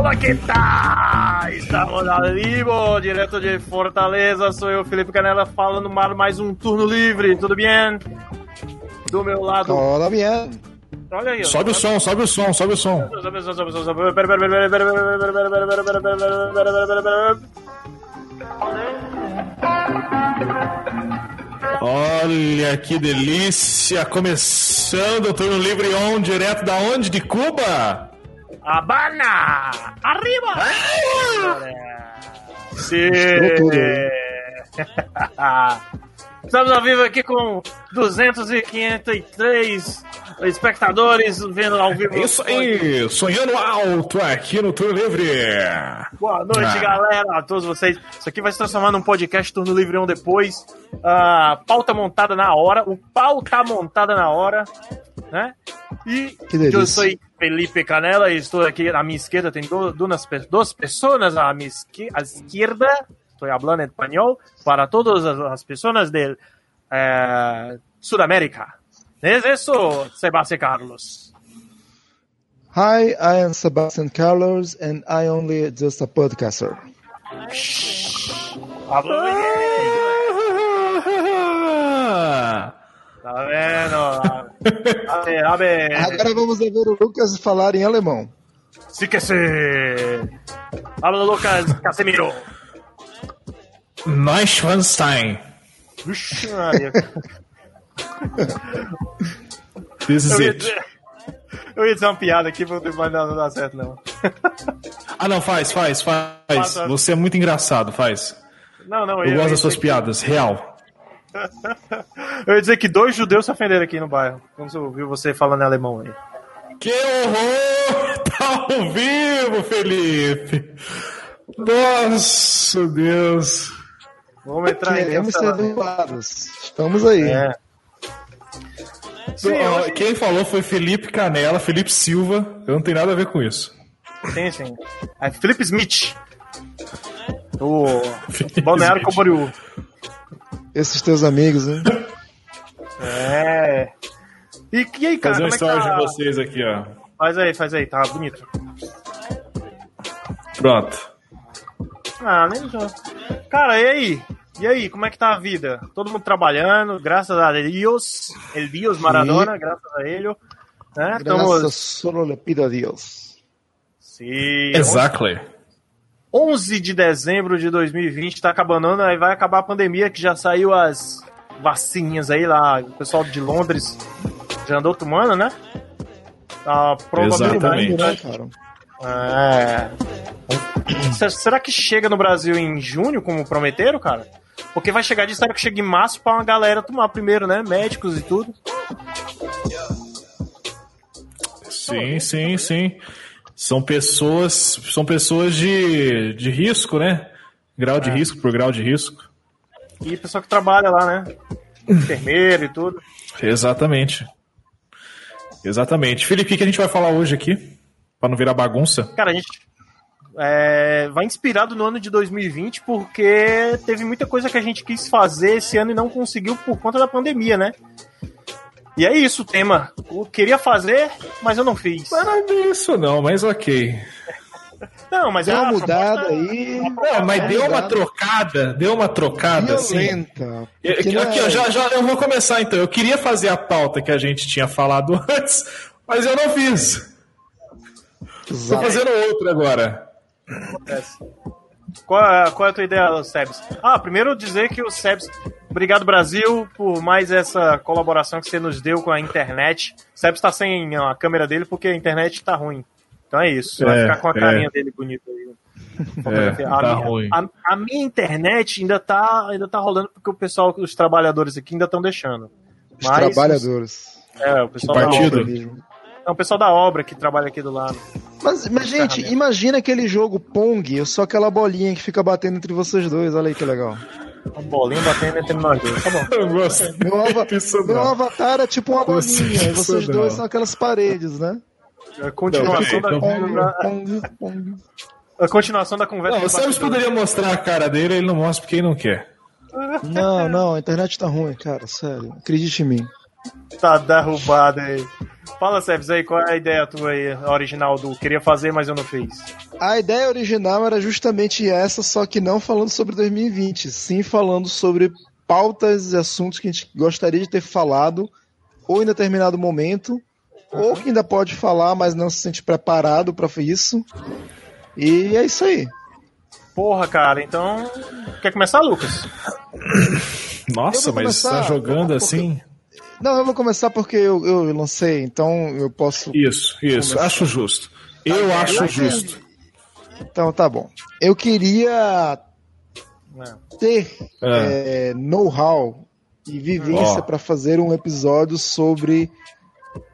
Olá, que tal? Estamos ao vivo, direto de Fortaleza. Sou eu, Felipe Canela, falando mais um turno livre. Tudo bem? Do meu lado. Tudo bem. Olha aí. Sobe o som, sobe o som, sobe o som. Sobe o som, sobe o som, sobe o som. Pera, pera, pera, pera, pera, pera, pera, pera, pera, pera, pera, pera, pera, pera, pera, Olha que delícia! Começando o turno livre on, direto da onde? De Cuba? Habana! Arriba! Sim! Estamos ao vivo aqui com 253 espectadores vendo ao vivo. Isso aí, sonhando alto aqui no Turno Livre. Boa noite, ah. galera, a todos vocês. Isso aqui vai se transformar num podcast Turno Livre um depois. Uh, pauta montada na hora, o pau tá montada na hora, né? E eu sou Felipe Canela e estou aqui à minha esquerda, tem duas, duas pessoas à minha esquerda. Estou falando espanhol para todas as pessoas de eh, Sudamérica. ¿Es eso, Sebastián Carlos? Hi, I am Sebastian Carlos and I only just a podcaster. Hablo bien. Tá vendo? A ver, a ver. Agora vamos ver o Lucas falar em alemão. Que sí. Habla Lucas Casemiro. Neuschwanstein. This is eu ia, it. dizer, eu ia dizer uma piada aqui, mas não, não dá certo, não. Ah, não, faz, faz, faz. Você é muito engraçado, faz. Não, não, eu, eu gosto das suas que... piadas, real. eu ia dizer que dois judeus se ofenderam aqui no bairro, quando eu ouvi você falando em alemão aí. Que horror! Tá ao vivo, Felipe! Nossa, Deus! Vamos entrar Queremos ser dublados. Estamos aí. É. Sim, hoje... Quem falou foi Felipe Canela, Felipe Silva. Eu não tenho nada a ver com isso. Sim, sim. É Felipe Smith. O Balneário Camboriú. Esses teus amigos, hein? É. E, e aí, cara? Fazer um como story é que tá... de vocês aqui, ó. Faz aí, faz aí, tá bonito. Pronto. Ah, nem já. Cara, e aí? E aí, como é que tá a vida? Todo mundo trabalhando, graças a Deus, el Dios Maradona, Sim. graças a ele. Né? Graças solo le pido a Deus. Sim. Exactly. 11 de dezembro de 2020, tá acabando, aí vai acabar a pandemia, que já saiu as vacininhas aí lá, o pessoal de Londres já andou tomando, né? A probabilidade, né, cara? É. Será que chega no Brasil em junho, como prometeram, cara? Porque vai chegar de será que chega em março pra uma galera tomar primeiro, né? Médicos e tudo. Sim, sim, sim. São pessoas, são pessoas de, de risco, né? Grau de é. risco por grau de risco. E pessoal que trabalha lá, né? Enfermeiro e tudo. Exatamente. Exatamente. Felipe, o que a gente vai falar hoje aqui? Pra não virar bagunça? Cara, a gente é, vai inspirado no ano de 2020 porque teve muita coisa que a gente quis fazer esse ano e não conseguiu por conta da pandemia, né? E é isso o tema. Eu queria fazer, mas eu não fiz. Mas não é isso não, mas ok. Não, mas deu é uma mudada aí. Não, mas deu uma trocada, deu uma trocada Violenta, assim. Aqui, é... já, já eu vou começar então. Eu queria fazer a pauta que a gente tinha falado antes, mas eu não fiz. Tô fazendo outra agora. Acontece. Qual é, qual é a tua ideia, Sebs? Ah, primeiro dizer que o Sebs. Obrigado, Brasil, por mais essa colaboração que você nos deu com a internet. O Sebs tá sem a câmera dele porque a internet tá ruim. Então é isso. Vai é, ficar com a carinha é. dele bonita aí. É, a, tá minha, ruim. A, a, minha internet ainda tá, ainda tá rolando porque o pessoal, os trabalhadores aqui ainda estão deixando. Os Mas, trabalhadores. É, o pessoal que partido? É o pessoal da obra que trabalha aqui do lado. Mas, mas gente, imagina aquele jogo Pong, só aquela bolinha que fica batendo entre vocês dois. Olha aí que legal. Uma bolinha batendo entre nós dois. Tá bom. Eu gosto. Meu, ava meu avatar é tipo uma bolinha. E vocês não. dois são aquelas paredes, né? A continuação da Pong, Pong. A continuação da conversa. Não, o Sérgio poderia mostrar a cara dele, ele não mostra porque ele não quer. Não, não, a internet tá ruim, cara, sério. Acredite em mim. Tá derrubado aí. Fala, Sebs, aí, qual é a ideia tua aí, original do queria fazer, mas eu não fiz? A ideia original era justamente essa, só que não falando sobre 2020, sim falando sobre pautas e assuntos que a gente gostaria de ter falado, ou em determinado momento, uhum. ou que ainda pode falar, mas não se sente preparado para isso. E é isso aí. Porra, cara, então. Quer começar, Lucas? Nossa, mas tá jogando assim. Não, eu vou começar porque eu, eu lancei, então eu posso. Isso, isso, começar. acho justo. Eu tá acho justo. Então tá bom. Eu queria ter é. É, know-how e vivência oh. para fazer um episódio sobre.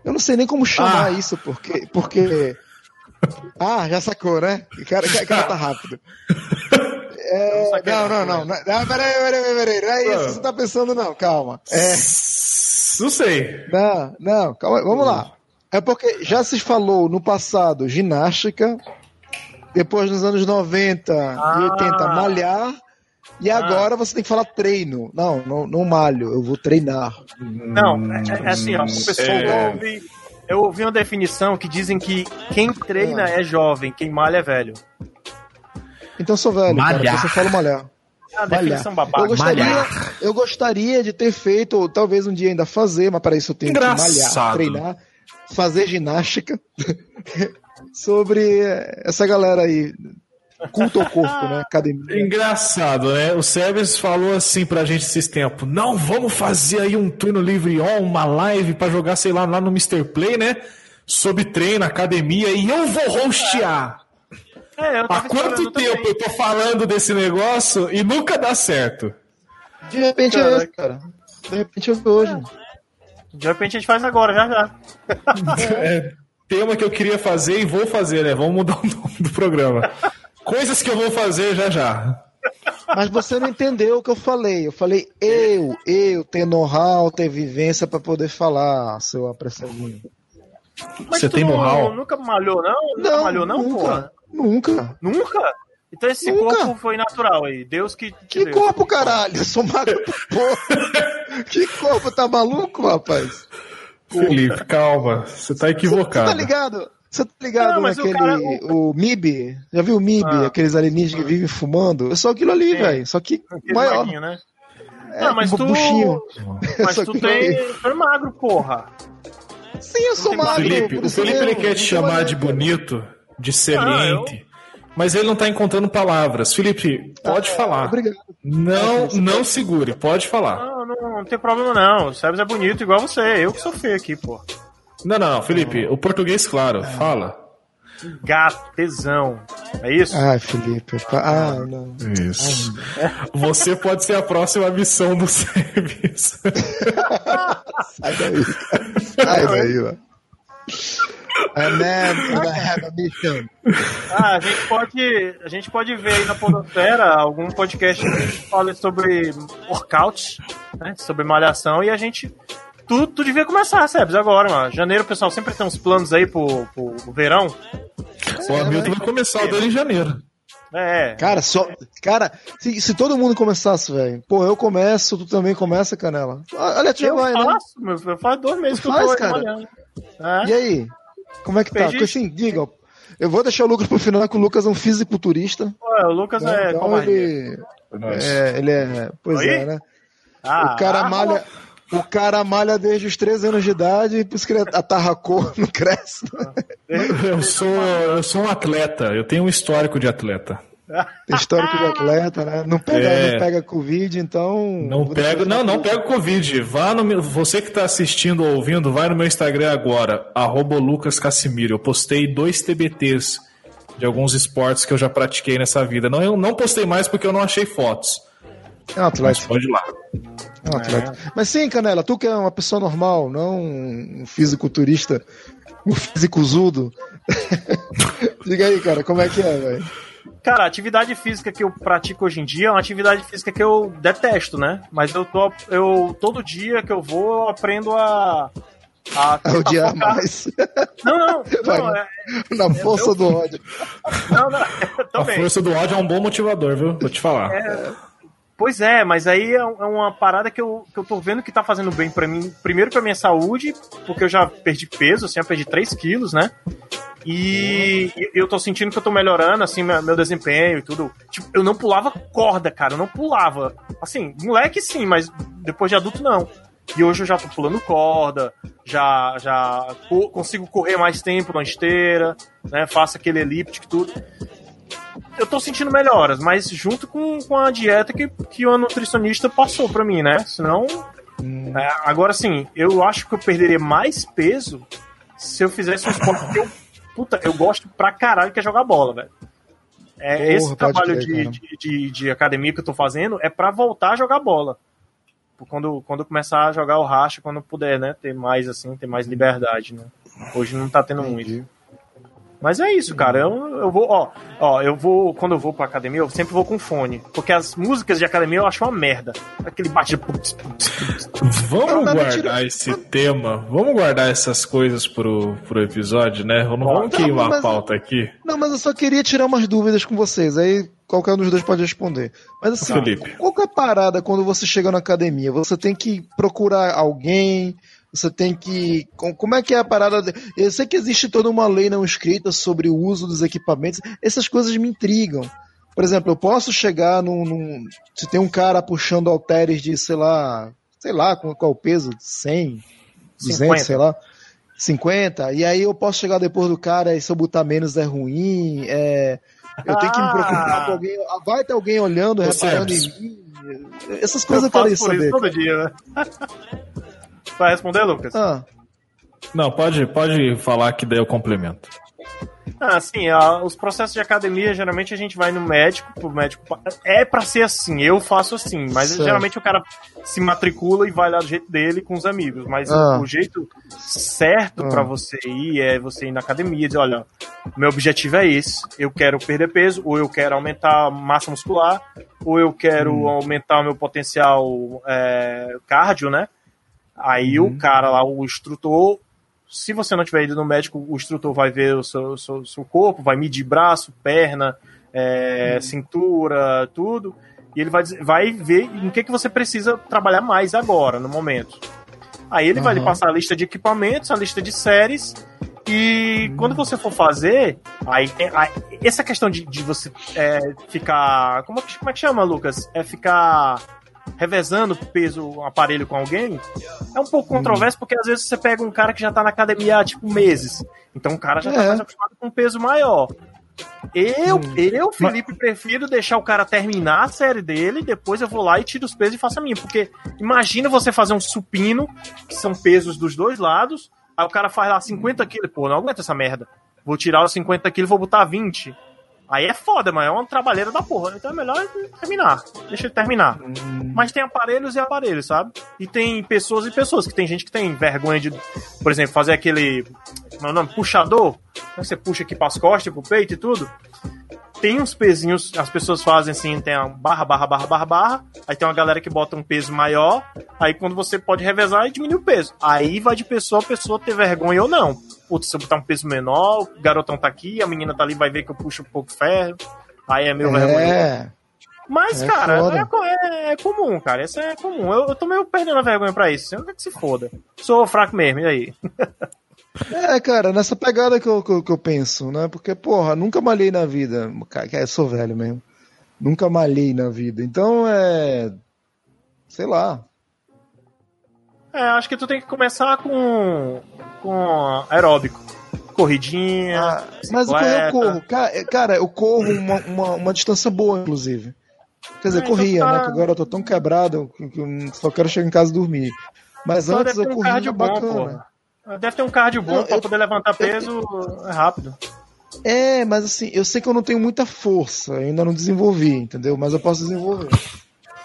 Eu não sei nem como chamar ah. isso, porque. porque... Ah, já sacou, né? O cara, cara tá rápido. É, não, não, não, não. Peraí, peraí, peraí. Não é isso que você tá pensando, não. Calma. É. Não sei. Não, não, calma, vamos lá. É porque já se falou no passado ginástica, depois nos anos 90 ah. e 80 malhar, e ah. agora você tem que falar treino. Não, não, não malho, eu vou treinar. Não, é, é assim, ó, o pessoal é... ouve, eu ouvi uma definição que dizem que quem treina é jovem, quem malha é velho. Então eu sou velho, malhar. cara, você fala malhar. Eu gostaria, eu gostaria de ter feito, ou talvez um dia ainda fazer, mas para isso eu tenho Engraçado. que malhar, treinar, fazer ginástica sobre essa galera aí. Culto ao corpo, né? Academia. Engraçado, né? O Sebes falou assim pra gente esses tempos: não, vamos fazer aí um turno livre on, uma live para jogar, sei lá, lá no Mr. Play, né? Sobre treino, academia, e eu vou hostear. É, Há quanto tempo também. eu tô falando desse negócio e nunca dá certo? De repente é esse, cara. De repente eu hoje. É. De repente a gente faz agora, já já. é, tema que eu queria fazer e vou fazer, né? Vamos mudar o nome do programa. Coisas que eu vou fazer já já. Mas você não entendeu o que eu falei. Eu falei eu, eu ter know-how, ter vivência para poder falar, seu apressadinho. Mas você tem know-how? Nunca malhou, não? Nunca não, malhou, não, nunca. porra? Nunca. Nunca? Então esse Nunca. corpo foi natural aí. Deus que. que deu. corpo, caralho? Eu sou magro porra. que corpo? Tá maluco, rapaz? Felipe, calma. Você tá equivocado. Você tá ligado? Você tá ligado não, naquele. O, cara, o... MIB? Já viu o MIB? Ah. Aqueles alienígenas que vivem fumando? É só aquilo ali, velho. Só que Aquele maior. Maguinho, né? É, não, mas um tu. Buchinho. Mas tu tem. Tu é magro, porra. Sim, eu sou magro. Felipe, o Felipe ele quer te chamar de bonito de saliente. Ah, mas ele não está encontrando palavras. Felipe, pode ah, falar. Obrigado. Não, não segure, pode falar. Não, não, não tem problema não. O Sebes é bonito igual você. Eu que sou feio aqui, pô. Não, não, não, Felipe, o português, claro, fala. Gatezão. É isso? Ai, Felipe. Ah, não. Isso. Ai, Você pode ser a próxima missão do serviço. Sai daí. Sai daí, mano. A man I have a mission. Ah, a gente pode, a gente pode ver aí na Podosfera algum podcast que fale sobre workout, né, sobre malhação, e a gente tu, tu devia começar, Sebs, agora, mano. Janeiro o pessoal sempre tem uns planos aí pro, pro verão. O Hamilton vai começar o dele em janeiro. É. Cara, só. Cara, se, se todo mundo começasse, velho. Pô, eu começo, tu também começa, Canela. Olha, tu já vai, né? faço, né? Meu, faz dois meses tu que faz, eu tô cara. É. E aí? Como é que tá? Porque assim, diga, eu vou deixar o Lucas pro final, que o Lucas é um fisiculturista. Ué, o Lucas né? é então ele, é, ele é. Pois Oi? é, né? Ah, o cara ah, malha. O cara malha desde os 13 anos de idade, por isso que ele atarracou, não cresce. Eu sou, eu sou um atleta, eu tenho um histórico de atleta. Tem histórico de atleta, né? Não pega, é. não pega Covid, então. Não pego, não, não pego Covid. Vá no meu, você que está assistindo ou ouvindo, vai no meu Instagram agora, arroba Lucas Cassimiro. Eu postei dois TBTs de alguns esportes que eu já pratiquei nessa vida. Não, eu não postei mais porque eu não achei fotos. É um atleta. Mas pode ir lá. É um atleta. É. Mas sim, Canela, tu que é uma pessoa normal, não um fisiculturista, um fisicuzudo. Diga aí, cara, como é que é, velho? Cara, a atividade física que eu pratico hoje em dia é uma atividade física que eu detesto, né? Mas eu tô. Eu, todo dia que eu vou, eu aprendo a. A, odiar focar. mais. Não, não. Não é, na força é, do ódio. Não, não. A força do ódio é um bom motivador, viu? Vou te falar. É, Pois é, mas aí é, é uma parada que eu, que eu tô vendo que tá fazendo bem para mim. Primeiro pra minha saúde, porque eu já perdi peso, assim, eu perdi 3 quilos, né? E eu tô sentindo que eu tô melhorando, assim, meu desempenho e tudo. Tipo, eu não pulava corda, cara, eu não pulava. Assim, moleque sim, mas depois de adulto não. E hoje eu já tô pulando corda, já, já consigo correr mais tempo na esteira, né? Faço aquele elíptico e tudo eu tô sentindo melhoras, mas junto com, com a dieta que, que o nutricionista passou pra mim, né? Senão. Hum. É, agora sim, eu acho que eu perderia mais peso se eu fizesse um esporte que eu. Puta, eu gosto pra caralho que é jogar bola, velho. É, Porra, esse trabalho crer, de, de, de, de, academia que eu tô fazendo é para voltar a jogar bola. Quando, quando eu começar a jogar o racha, quando puder, né? Ter mais assim, ter mais liberdade, né? Hoje não tá tendo Entendi. muito. Mas é isso, cara. Eu, eu vou, ó, ó, eu vou, quando eu vou pra academia, eu sempre vou com fone. Porque as músicas de academia eu acho uma merda. Aquele bate. Vamos guardar esse tema, vamos guardar essas coisas pro, pro episódio, né? Não vamos queimar a pauta aqui. Não, mas eu só queria tirar umas dúvidas com vocês. Aí qualquer um dos dois pode responder. Mas assim, Felipe. qual é a parada quando você chega na academia? Você tem que procurar alguém você tem que. Como é que é a parada? Eu sei que existe toda uma lei não escrita sobre o uso dos equipamentos. Essas coisas me intrigam. Por exemplo, eu posso chegar num. num se tem um cara puxando halteres de, sei lá. Sei lá qual, qual é o peso? 100, 200, 50. sei lá. 50. E aí eu posso chegar depois do cara e se eu botar menos é ruim. É, eu tenho que me preocupar ah. com alguém. Vai ter alguém olhando, reparando em mim. Essas coisas eu, eu quero saber. todo dia, né? Vai responder, Lucas? Ah. Não, pode, pode falar que daí eu complemento. Ah, sim, os processos de academia, geralmente a gente vai no médico, pro médico. É para ser assim, eu faço assim, mas certo. geralmente o cara se matricula e vai lá do jeito dele com os amigos. Mas ah. o, o, jeito certo ah. para você ir é você ir na academia e dizer: olha, meu objetivo é esse, eu quero perder peso, ou eu quero aumentar a massa muscular, ou eu quero hum. aumentar o meu potencial é, cardio, né? Aí uhum. o cara lá, o instrutor, se você não tiver ido no médico, o instrutor vai ver o seu, seu, seu corpo, vai medir braço, perna, é, uhum. cintura, tudo. E ele vai, vai ver em que, que você precisa trabalhar mais agora, no momento. Aí ele uhum. vai lhe passar a lista de equipamentos, a lista de séries. E quando você for fazer, aí, aí essa questão de, de você é, ficar. Como, como é que chama, Lucas? É ficar revezando peso, aparelho com alguém, é um pouco controverso, porque às vezes você pega um cara que já tá na academia há, tipo, meses. Então o cara já tá é. mais acostumado com um peso maior. Eu, hum. eu, Felipe, Mas... prefiro deixar o cara terminar a série dele, depois eu vou lá e tiro os pesos e faço a minha. Porque imagina você fazer um supino, que são pesos dos dois lados, aí o cara faz lá 50 quilos, pô, não aguenta essa merda. Vou tirar os 50 quilos e vou botar 20. Aí é foda, mas é uma trabalheira da porra. Então é melhor terminar. Deixa ele terminar. Hum. Mas tem aparelhos e aparelhos, sabe? E tem pessoas e pessoas. Que tem gente que tem vergonha de, por exemplo, fazer aquele. Meu é nome? Puxador. Você puxa aqui pras costas, pro peito e tudo tem uns pezinhos, as pessoas fazem assim, tem a barra, barra, barra, barra, barra, aí tem uma galera que bota um peso maior, aí quando você pode revezar e diminuir o peso. Aí vai de pessoa a pessoa ter vergonha ou não. Putz, se eu botar um peso menor, o garotão tá aqui, a menina tá ali, vai ver que eu puxo um pouco ferro, aí é meu é. vergonha. Mas, é cara, é, é, é, comum, cara. Isso é comum. Eu, eu tô meio perdendo a vergonha pra isso. Eu não quero que se foda. Sou fraco mesmo, e aí? É, cara, nessa pegada que eu, que eu, que, eu, penso, né? Porque, porra, nunca malhei na vida. Cara, eu sou velho mesmo. Nunca malhei na vida. Então, é. Sei lá. É, acho que tu tem que começar com. com aeróbico. Corridinha. Ah, mas eu corro. Cara, eu corro uma, uma, uma distância boa, inclusive. Quer dizer, é, então corria, tá... né? Que agora eu tô tão quebrado que só quero chegar em casa e dormir. Mas então antes eu corria um bacana. Bom, Deve ter um cardio bom para poder levantar peso é rápido. É, mas assim, eu sei que eu não tenho muita força, ainda não desenvolvi, entendeu? Mas eu posso desenvolver.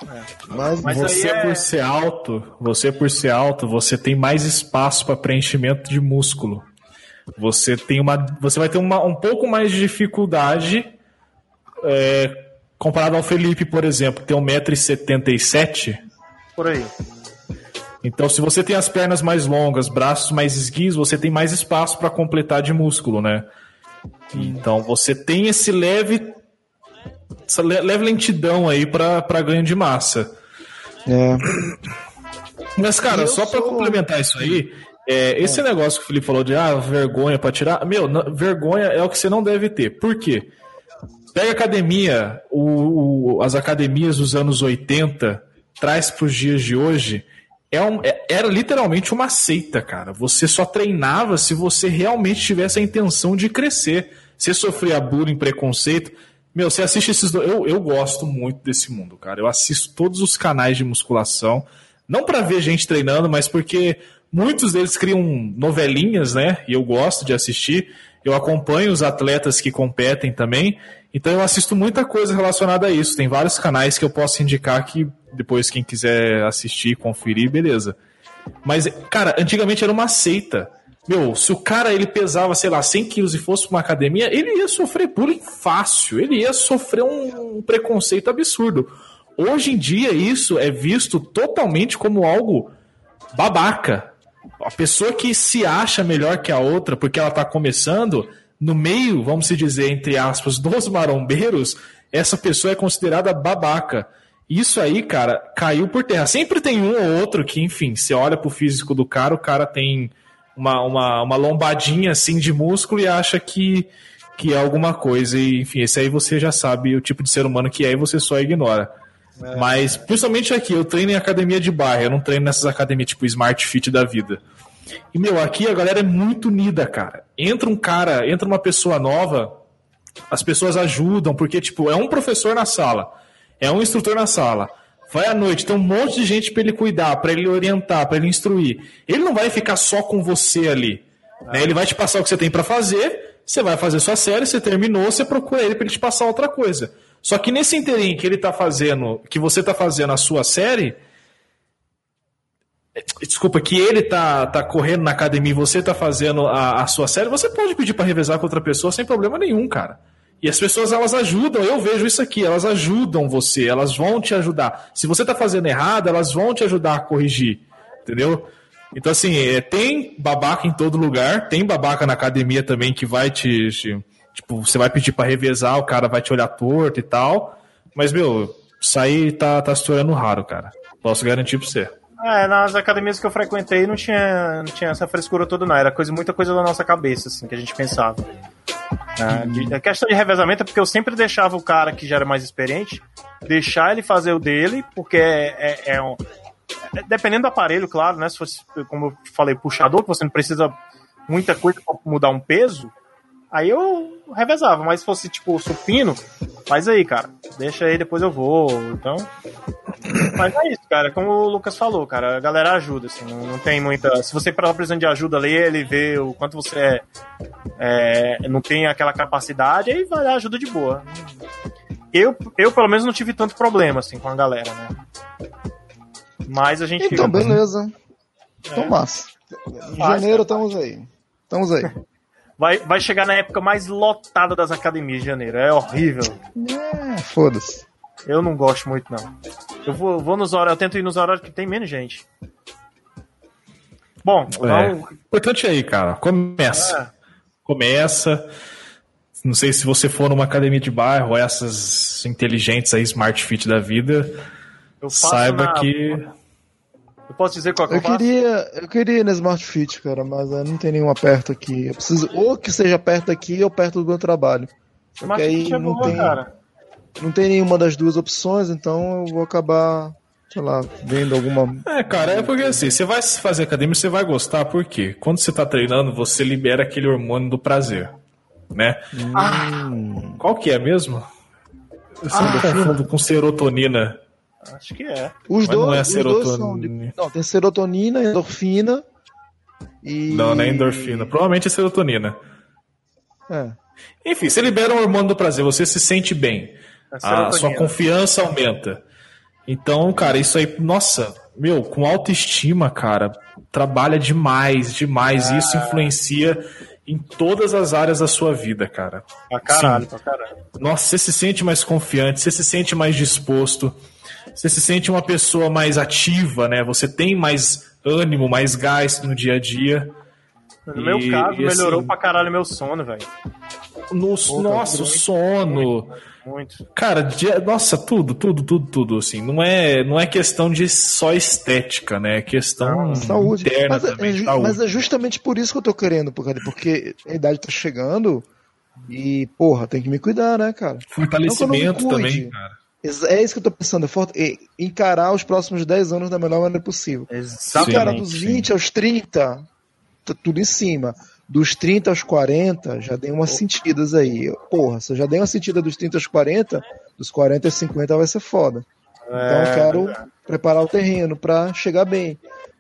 É. Mas, mas você é... por ser alto, você por ser alto, você tem mais espaço para preenchimento de músculo. Você tem uma, você vai ter uma, um pouco mais de dificuldade é, comparado ao Felipe, por exemplo, que tem 1,77m. Por aí. Então, se você tem as pernas mais longas, braços mais esguios, você tem mais espaço para completar de músculo, né? Então, você tem esse leve leve lentidão aí para ganho de massa. É. Mas, cara, só para sou... complementar isso aí, é, esse é. negócio que o Felipe falou de ah, vergonha para tirar. Meu, vergonha é o que você não deve ter. Por quê? Pega academia, o, o, as academias dos anos 80, traz para os dias de hoje. É um, é, era literalmente uma seita, cara. Você só treinava se você realmente tivesse a intenção de crescer. Você sofria bullying, preconceito. Meu, você assiste esses. Eu, eu gosto muito desse mundo, cara. Eu assisto todos os canais de musculação. Não para ver gente treinando, mas porque muitos deles criam novelinhas, né? E eu gosto de assistir. Eu acompanho os atletas que competem também. Então eu assisto muita coisa relacionada a isso. Tem vários canais que eu posso indicar que depois quem quiser assistir, conferir, beleza. Mas, cara, antigamente era uma seita. Meu, se o cara ele pesava, sei lá, 100 quilos e fosse pra uma academia, ele ia sofrer bullying fácil. Ele ia sofrer um preconceito absurdo. Hoje em dia, isso é visto totalmente como algo babaca. A pessoa que se acha melhor que a outra porque ela tá começando, no meio, vamos se dizer, entre aspas, dos marombeiros, essa pessoa é considerada babaca. Isso aí, cara, caiu por terra. Sempre tem um ou outro que, enfim, você olha pro físico do cara, o cara tem uma, uma, uma lombadinha assim de músculo e acha que, que é alguma coisa. E, enfim, esse aí você já sabe o tipo de ser humano que é e você só ignora. É. Mas, principalmente aqui, eu treino em academia de bairro, eu não treino nessas academias tipo Smart Fit da vida. E, meu, aqui a galera é muito unida, cara. Entra um cara, entra uma pessoa nova, as pessoas ajudam, porque, tipo, é um professor na sala, é um instrutor na sala. Vai à noite, tem um monte de gente para ele cuidar, para ele orientar, para ele instruir. Ele não vai ficar só com você ali. Né? Ele vai te passar o que você tem para fazer, você vai fazer sua série, você terminou, você procura ele para ele te passar outra coisa. Só que nesse interim que ele tá fazendo, que você tá fazendo a sua série, Desculpa, que ele tá, tá correndo na academia e você tá fazendo a, a sua série, você pode pedir para revezar com outra pessoa sem problema nenhum, cara. E as pessoas elas ajudam, eu vejo isso aqui, elas ajudam você, elas vão te ajudar. Se você tá fazendo errado, elas vão te ajudar a corrigir, entendeu? Então, assim, é, tem babaca em todo lugar, tem babaca na academia também que vai te. te tipo, você vai pedir para revezar, o cara vai te olhar torto e tal. Mas, meu, aí tá, tá se tornando raro, cara. Posso garantir pra você. É, nas academias que eu frequentei não tinha, não tinha essa frescura toda, não. Era coisa, muita coisa da nossa cabeça, assim, que a gente pensava. É, de, a questão de revezamento é porque eu sempre deixava o cara que já era mais experiente deixar ele fazer o dele, porque é, é, é um. É, dependendo do aparelho, claro, né? Se fosse, como eu falei, puxador, que você não precisa muita coisa para mudar um peso, aí eu revezava. Mas se fosse tipo supino, faz aí, cara. Deixa aí, depois eu vou. Então. Mas é isso, cara. Como o Lucas falou, cara, a galera ajuda, assim, não, não tem muita. Se você tá precisando de ajuda, lê ele, vê o quanto você é, é, não tem aquela capacidade, aí vai dar ajuda de boa. Eu, eu, pelo menos, não tive tanto problema, assim, com a galera, né? Mas a gente. Então, beleza. Então, é. massa. Em janeiro, estamos aí. Estamos aí. Vai, vai chegar na época mais lotada das academias de janeiro. É horrível. É, foda-se. Eu não gosto muito, não. Eu vou, vou nos horários, eu tento ir nos horários que tem menos gente. Bom, é. Então... importante aí, cara. Começa. É. Começa. Não sei se você for numa academia de bairro, essas inteligentes aí, Smart Fit da vida, saiba na... que. Eu posso dizer qual que eu, eu queria, eu queria ir na Smart Fit, cara, mas não tem nenhuma perto aqui. Eu preciso ou que seja perto aqui ou perto do meu trabalho. Smart Fit é não boa, tem... cara não tem nenhuma das duas opções, então eu vou acabar, sei lá, vendo alguma. É, cara, é porque assim, você vai fazer academia, você vai gostar, porque quando você tá treinando, você libera aquele hormônio do prazer, né? Hum. Qual que é mesmo? Eu sempre ah. com serotonina. Acho que é. Os Mas dois, não é serotonina. De... Não, tem serotonina, endorfina e. Não, não é endorfina. Provavelmente é serotonina. É. Enfim, você libera o hormônio do prazer, você se sente bem a sua confiança aumenta. Então, cara, isso aí, nossa, meu, com autoestima, cara, trabalha demais, demais. Ah. Isso influencia em todas as áreas da sua vida, cara. Pra caralho, Sim. pra caralho. Nossa, você se sente mais confiante, você se sente mais disposto, você se sente uma pessoa mais ativa, né? Você tem mais ânimo, mais gás no dia a dia. No meu caso, e, melhorou assim, pra caralho meu sono, velho. No, nossa, o sono. Muito, muito. Cara, nossa, tudo, tudo, tudo, tudo, assim. Não é, não é questão de só estética, né? É questão não, saúde. interna mas, é, também. É, saúde. mas é justamente por isso que eu tô querendo, porque a idade tá chegando e, porra, tem que me cuidar, né, cara? Fortalecimento também, cara. É isso que eu tô pensando, é encarar os próximos 10 anos da melhor maneira possível. Exatamente. Cara, dos 20 sim. aos 30, tá tudo em cima. Dos 30 aos 40, já dei umas sentidas aí. Porra, se eu já dei uma sentida dos 30 aos 40, dos 40 aos 50 vai ser foda. É, então eu quero é. preparar o terreno para chegar bem.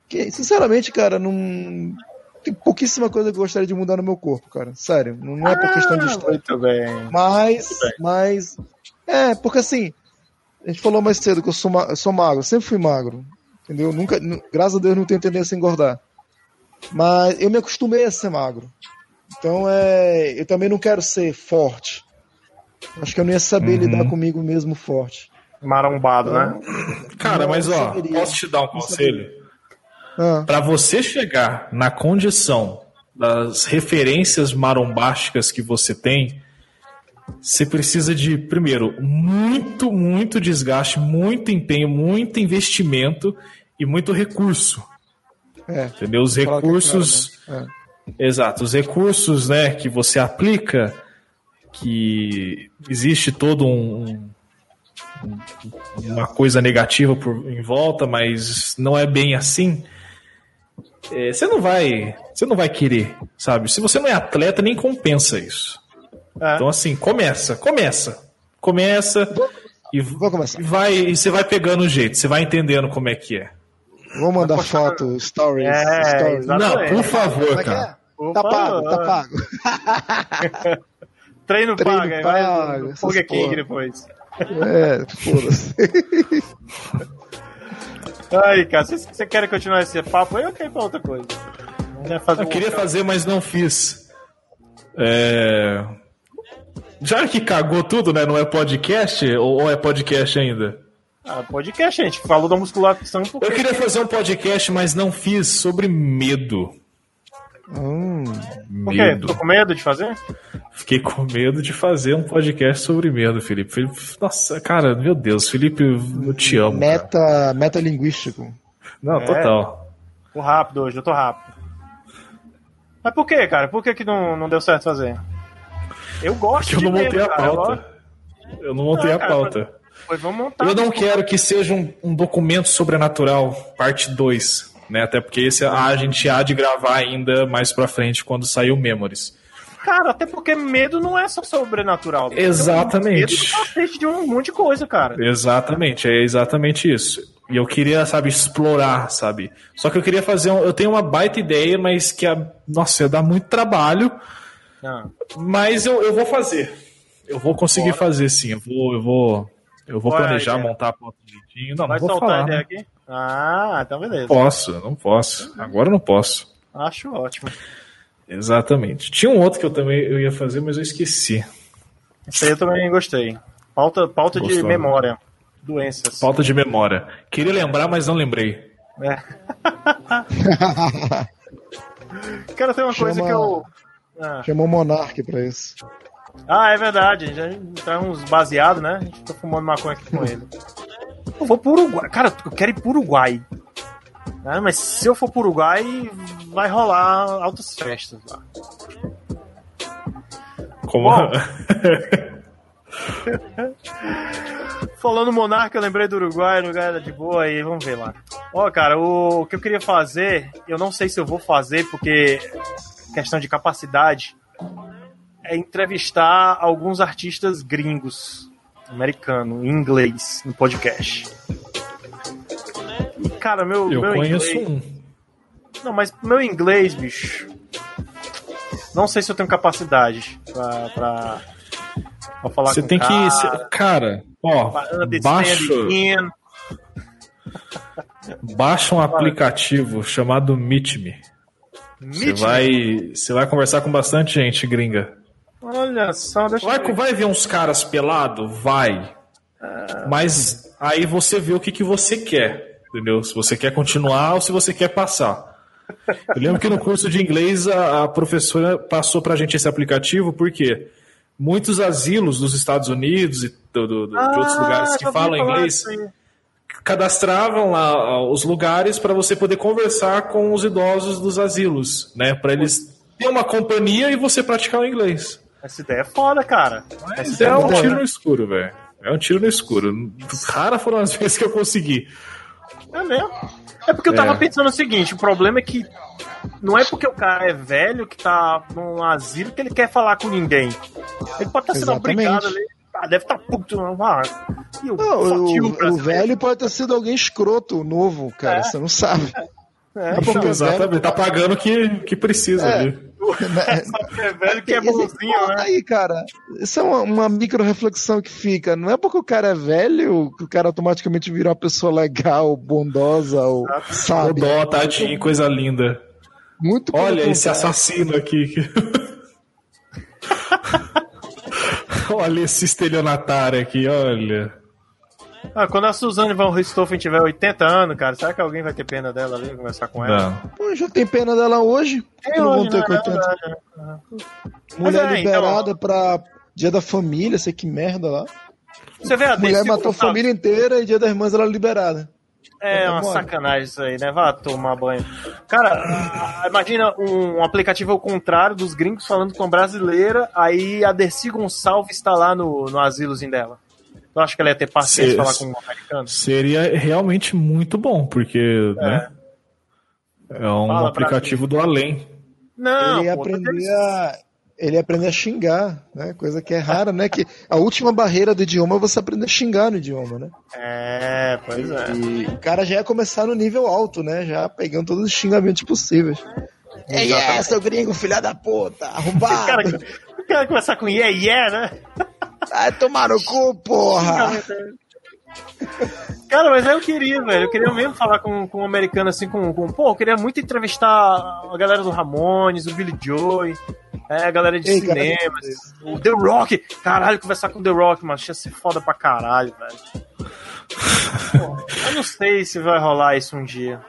Que, sinceramente, cara, não. Tem pouquíssima coisa que eu gostaria de mudar no meu corpo, cara. Sério. Não é por ah, questão de história. Mas, mas. É, porque assim, a gente falou mais cedo que eu sou, eu sou magro, sempre fui magro. Entendeu? Nunca, graças a Deus não tenho tendência a engordar. Mas eu me acostumei a ser magro. Então é, eu também não quero ser forte. Acho que eu não ia saber uhum. lidar comigo mesmo forte. Marombado, né? então, né? Cara, mas ó, saberia. posso te dar um conselho? Ah. Para você chegar na condição das referências marombásticas que você tem, você precisa de, primeiro, muito, muito desgaste, muito empenho, muito investimento e muito recurso. É, entendeu? Os recursos. Claro, né? é. Exato, os recursos né, que você aplica, que existe todo um, um, uma coisa negativa por, em volta, mas não é bem assim. É, você não vai. Você não vai querer, sabe? Se você não é atleta, nem compensa isso. É. Então, assim, começa, começa. Começa e, Vou começar. vai, e você vai pegando o jeito, você vai entendendo como é que é. Vou mandar foto, stories. É, stories. Não, por favor, é cara. É? Tá pago, tá pago. Treino, Treino pago, pago Fuga King depois. É, foda-se. Ai, cara, se você quer continuar esse papo aí, eu quero pra outra coisa. eu queria fazer, mas não fiz. É... Já que cagou tudo, né? Não é podcast? Ou é podcast ainda? Ah, podcast, a gente falou da musculação. Porque... Eu queria fazer um podcast, mas não fiz sobre medo. Hum, Por quê? Tô com medo de fazer? Fiquei com medo de fazer um podcast sobre medo, Felipe. Felipe nossa, cara, meu Deus, Felipe, eu te amo. Meta, metalinguístico. Não, é, total. Tô rápido hoje, eu tô rápido. Mas por que, cara? Por que, que não, não deu certo fazer? Eu gosto Porque eu não montei a pauta. Eu não montei a pauta. Pois vamos montar. Eu não quero que seja um, um documento sobrenatural, parte 2. Né? Até porque esse a gente há de gravar ainda mais pra frente quando sair o Memories. Cara, até porque medo não é só sobrenatural. Exatamente. Medo de um monte de coisa, cara. Exatamente, é exatamente isso. E eu queria, sabe, explorar, sabe? Só que eu queria fazer um, Eu tenho uma baita ideia, mas que, a, nossa, ia dar muito trabalho. Ah. Mas eu, eu vou fazer. Eu vou conseguir Bora. fazer sim. Eu vou, eu vou, eu vou planejar, é montar a pauta direitinho. Não, Vai não vou soltar falar. a ideia né? aqui? Ah, então beleza. Posso, não posso. Agora eu não posso. Acho ótimo. Exatamente. Tinha um outro que eu também eu ia fazer, mas eu esqueci. Esse aí eu também gostei. Pauta, pauta de memória. Doenças. Pauta de memória. Queria lembrar, mas não lembrei. É. Cara, tem uma Chama... coisa que eu ah. Chamou Monark pra isso. Ah, é verdade. A gente tá uns baseados, né? A gente tá fumando maconha aqui com ele. Eu vou pro Uruguai. Cara, eu quero ir pro Uruguai. Né? Mas se eu for pro Uruguai, vai rolar altas festas lá. Como? Falando Monarca, eu lembrei do Uruguai, o lugar era de boa aí, vamos ver lá. Ó, cara, o, o que eu queria fazer, eu não sei se eu vou fazer, porque questão de capacidade, é entrevistar alguns artistas gringos, americano, em inglês, no podcast. E, cara, meu, Eu meu conheço inglês... um. Não, mas meu inglês, bicho. Não sei se eu tenho capacidade pra, pra, pra falar Você tem cara, que. Cara, ó, baixa. Baixa um aplicativo chamado Meet Me. Você vai, você vai conversar com bastante gente gringa. Olha só, deixa vai, eu... vai ver uns caras pelado? Vai. Ah. Mas aí você vê o que, que você quer, entendeu? Se você quer continuar ou se você quer passar. Eu lembro que no curso de inglês a, a professora passou pra gente esse aplicativo, porque muitos asilos dos Estados Unidos e do, do, do, ah, de outros ah, lugares que falam inglês assim. Cadastravam lá os lugares para você poder conversar com os idosos dos asilos, né? Para eles terem uma companhia e você praticar o inglês. Essa ideia é foda, cara. Essa ideia é um tiro no escuro, velho. É um tiro no escuro. Rara foram as vezes que eu consegui. É mesmo? É porque eu tava é. pensando o seguinte: o problema é que não é porque o cara é velho que tá num asilo que ele quer falar com ninguém. Ele pode estar tá sendo obrigado ali. Ah, deve estar tá puto. Ah, não, o, o velho pode ter sido alguém escroto, novo, cara. É. Você não sabe. É, é exatamente, tá pagando o que, que precisa é. ali. é velho que é bonzinho, né? Aí, cara, isso é uma, uma micro reflexão que fica. Não é porque o cara é velho que o cara automaticamente vira uma pessoa legal, bondosa, ou sabe? Dó, tadinho, coisa linda. Muito Olha esse assassino aqui. olha esse estelionatário aqui, olha. Ah, quando a Suzane Van Richthofen tiver 80 anos, cara, será que alguém vai ter pena dela ali, conversar com ela? Não. Pô, já tem pena dela hoje. É não vão ter 80. Né? Mulher é, liberada então... pra dia da família, sei que merda lá. Você vê a Mulher matou a família inteira e dia das irmãs ela é liberada. É uma sacanagem isso aí, né? Vá tomar banho. Cara, imagina um aplicativo ao contrário dos gringos falando com brasileira, aí a Dercy Gonçalves está lá no, no asilozinho dela. Eu acho que ela ia ter paciência de falar com um americano? Seria realmente muito bom, porque é, né, é um Fala aplicativo do além. Não, ele ia pô, aprender a ele ia aprender a xingar, né? Coisa que é rara, né? Que a última barreira do idioma é você aprender a xingar no idioma, né? É, pois é. E o cara já ia começar no nível alto, né? Já pegando todos os xingamentos possíveis. É, yeah, seu gringo, filha da puta, arrombado. O cara, o cara começar com yeah, yeah, né? Vai tomar no cu, porra! Cara, mas eu queria, velho. Eu queria mesmo falar com, com um americano assim, com, com. Pô, eu queria muito entrevistar a galera do Ramones, o Billy Joy, é, a galera de Ei, cinemas, cara, o The Rock. Caralho, conversar com o The Rock, mano. Ia ser foda pra caralho, velho. Pô, eu não sei se vai rolar isso um dia.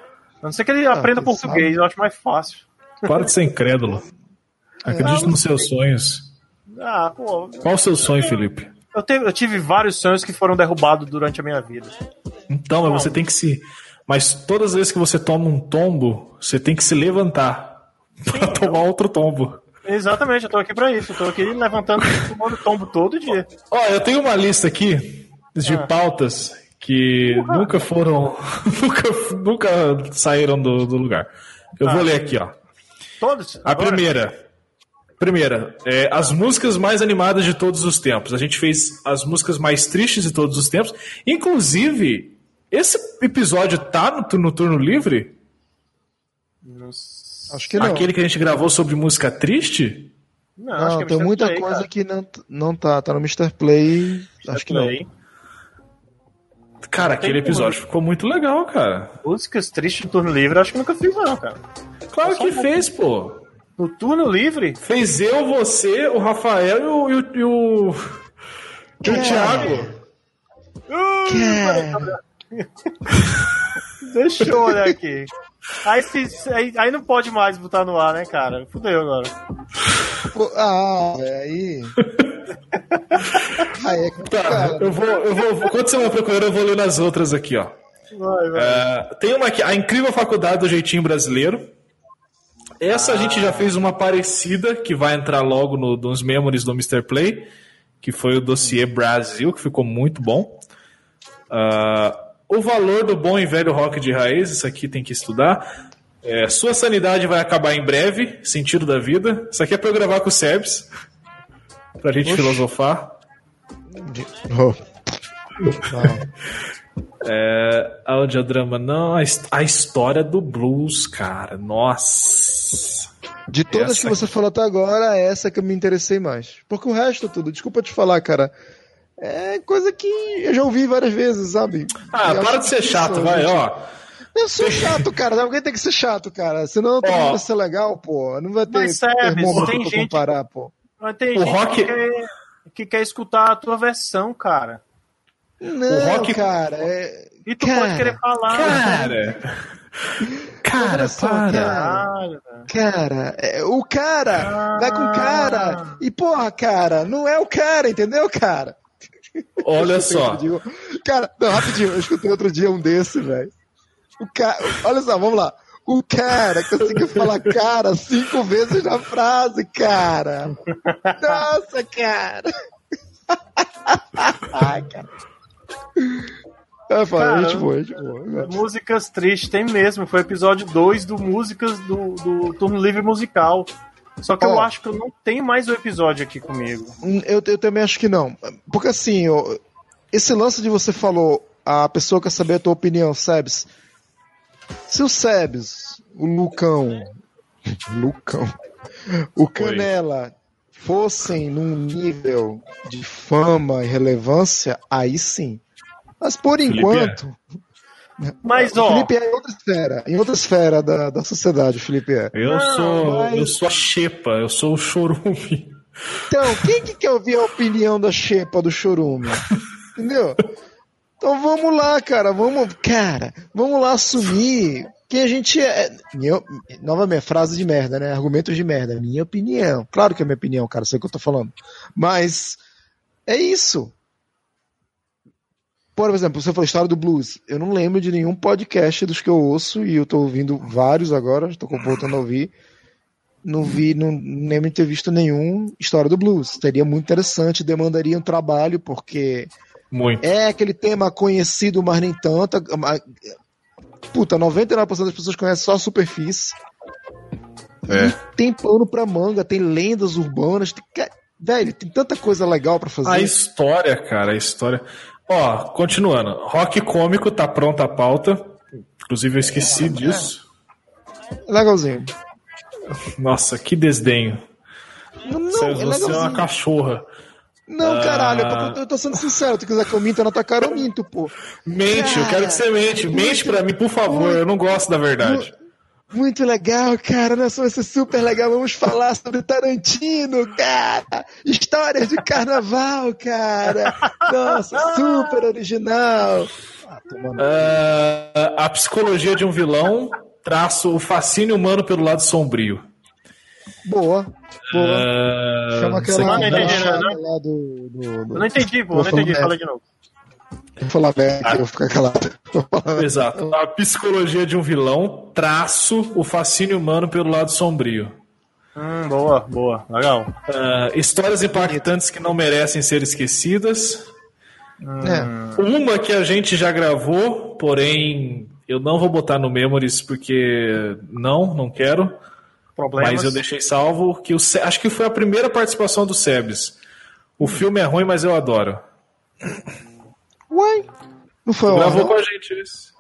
A não ser que ele ah, aprenda português, sabe? eu acho mais fácil. Para de ser incrédulo. Acredite nos seus sonhos. Ah, pô. Qual o seu sonho, Felipe? Eu, te, eu tive vários sonhos que foram derrubados durante a minha vida. Então, mas você tem que se. Mas todas as vezes que você toma um tombo, você tem que se levantar para tomar outro tombo. Exatamente, eu tô aqui para isso. Eu tô aqui levantando tomando tombo todo dia. Ó, eu tenho uma lista aqui de ah. pautas que uhum. nunca foram. nunca, nunca saíram do, do lugar. Eu ah. vou ler aqui, ó. Todos? A Agora? primeira. Primeira, é, as músicas mais animadas de todos os tempos. A gente fez as músicas mais tristes de todos os tempos. Inclusive, esse episódio tá no, no turno livre? Nossa. Acho que não. Aquele que a gente gravou sobre música triste? Não, não tem muita Play, coisa cara. que não, não tá. Tá no Mr. Play. Mr. acho que Play. não. Cara, aquele episódio ficou muito legal, cara. Músicas tristes no turno livre, acho que nunca fiz, não, cara. Claro que fez, pô. No turno livre? Fez eu, você, o Rafael e o. E o, e o, e o Thiago. Deixa eu olhar aqui. Aí, aí, aí, não pode mais botar no ar, né, cara? Fudeu agora. Ah, aí. aí é tá, eu vou, eu vou. Quando você vai procurando, eu vou ler nas outras aqui, ó. Vai, vai. Uh, tem uma aqui, a incrível faculdade do jeitinho brasileiro. Essa ah. a gente já fez uma parecida, que vai entrar logo no, nos memories do Mr. Play, que foi o dossiê Brasil, que ficou muito bom. Uh, o valor do bom e velho rock de raiz, isso aqui tem que estudar. É, sua sanidade vai acabar em breve, sentido da vida. Isso aqui é para eu gravar com o Sebs, pra gente Oxi. filosofar. Oh. É, audiodrama não, a, história do blues, cara, nossa. De todas essa... que você falou até agora, é essa que eu me interessei mais. Porque o resto tudo, desculpa te falar, cara, é coisa que eu já ouvi várias vezes, sabe? Ah, para de ser chato, vai, ó. Eu sou chato, cara. Alguém tem que ser chato, cara. Senão não vai ser legal, pô. Não vai ter mas, termômetro tem pra gente, comparar, pô. Mas tem o gente rock... que, quer, que quer escutar a tua versão, cara. Não, o rock... cara, é... E tu cara, pode querer falar. Cara, Cara, só, para. Cara, cara é, o cara ah. vai com o cara. E porra, cara, não é o cara, entendeu, cara? Olha só. Cara, não, rapidinho, eu escutei outro dia um desse, velho. O cara, olha só, vamos lá. O cara conseguiu falar cara cinco vezes na frase, cara. Nossa, cara. Ai, cara. É, Cara, gente boa, gente boa. Músicas tristes, tem mesmo. Foi o episódio 2 do Músicas do, do Turno Livre Musical. Só que oh. eu acho que eu não tenho mais o episódio aqui comigo. Hum, eu, eu também acho que não. Porque assim, eu, esse lance de você falou, a pessoa quer saber a tua opinião, Sebs. Se o Sebs, o Lucão, Lucão, o Canela fossem num nível de fama e relevância, aí sim. Mas por Felipe enquanto. É. Mas, ó. O Felipe é em outra esfera, em outra esfera da, da sociedade, o Felipe é. Eu Não, sou. Mas... Eu sou a Xepa, eu sou o chorume. Então, quem que quer ouvir a opinião da Xepa do chorume? Entendeu? Então vamos lá, cara, vamos, cara, vamos lá assumir que a gente é. Minha, novamente, frase de merda, né? Argumentos de merda. Minha opinião. Claro que é minha opinião, cara, sei o que eu tô falando. Mas é isso. Por exemplo, você falou história do blues. Eu não lembro de nenhum podcast dos que eu ouço, e eu tô ouvindo vários agora, estou voltando a ouvir. Não vi, não, não lembro de ter visto nenhum história do blues. Seria muito interessante, demandaria um trabalho, porque muito. é aquele tema conhecido, mas nem tanto. Puta, 99% das pessoas conhecem só a superfície. É. tem pano pra manga, tem lendas urbanas. Tem, velho, tem tanta coisa legal para fazer. A história, cara, a história. Ó, continuando. Rock cômico tá pronta a pauta. Inclusive eu esqueci disso. Legalzinho. Nossa, que desdenho. Não, é você é uma cachorra. Não, caralho, ah... eu tô sendo sincero. Se quiser que eu minta na tua cara, eu minto, pô. Mente, cara, eu quero que você mente. Mente pra mim, por favor. eu não gosto da verdade. Muito legal, cara. Nossa, vai ser super legal. Vamos falar sobre Tarantino, cara. Histórias de carnaval, cara. Nossa, super original. Uh, a psicologia de um vilão traço o fascínio humano pelo lado sombrio. Boa. Boa. Uh, Chama aquela. Não entendi, não, não. Do, do, do... Eu não entendi, pô. Não entendi. Fala de novo. Vou falar bem aqui, ah. vou ficar calado. Exato. A psicologia de um vilão, traço o fascínio humano pelo lado sombrio. Hum, boa, boa, legal. Uh, histórias impactantes que não merecem ser esquecidas. É. Uma que a gente já gravou, porém eu não vou botar no Memories porque não, não quero. Problemas. Mas eu deixei salvo que o acho que foi a primeira participação do Sebes. O filme é ruim, mas eu adoro. Uai, não foi Gravou com a gente isso.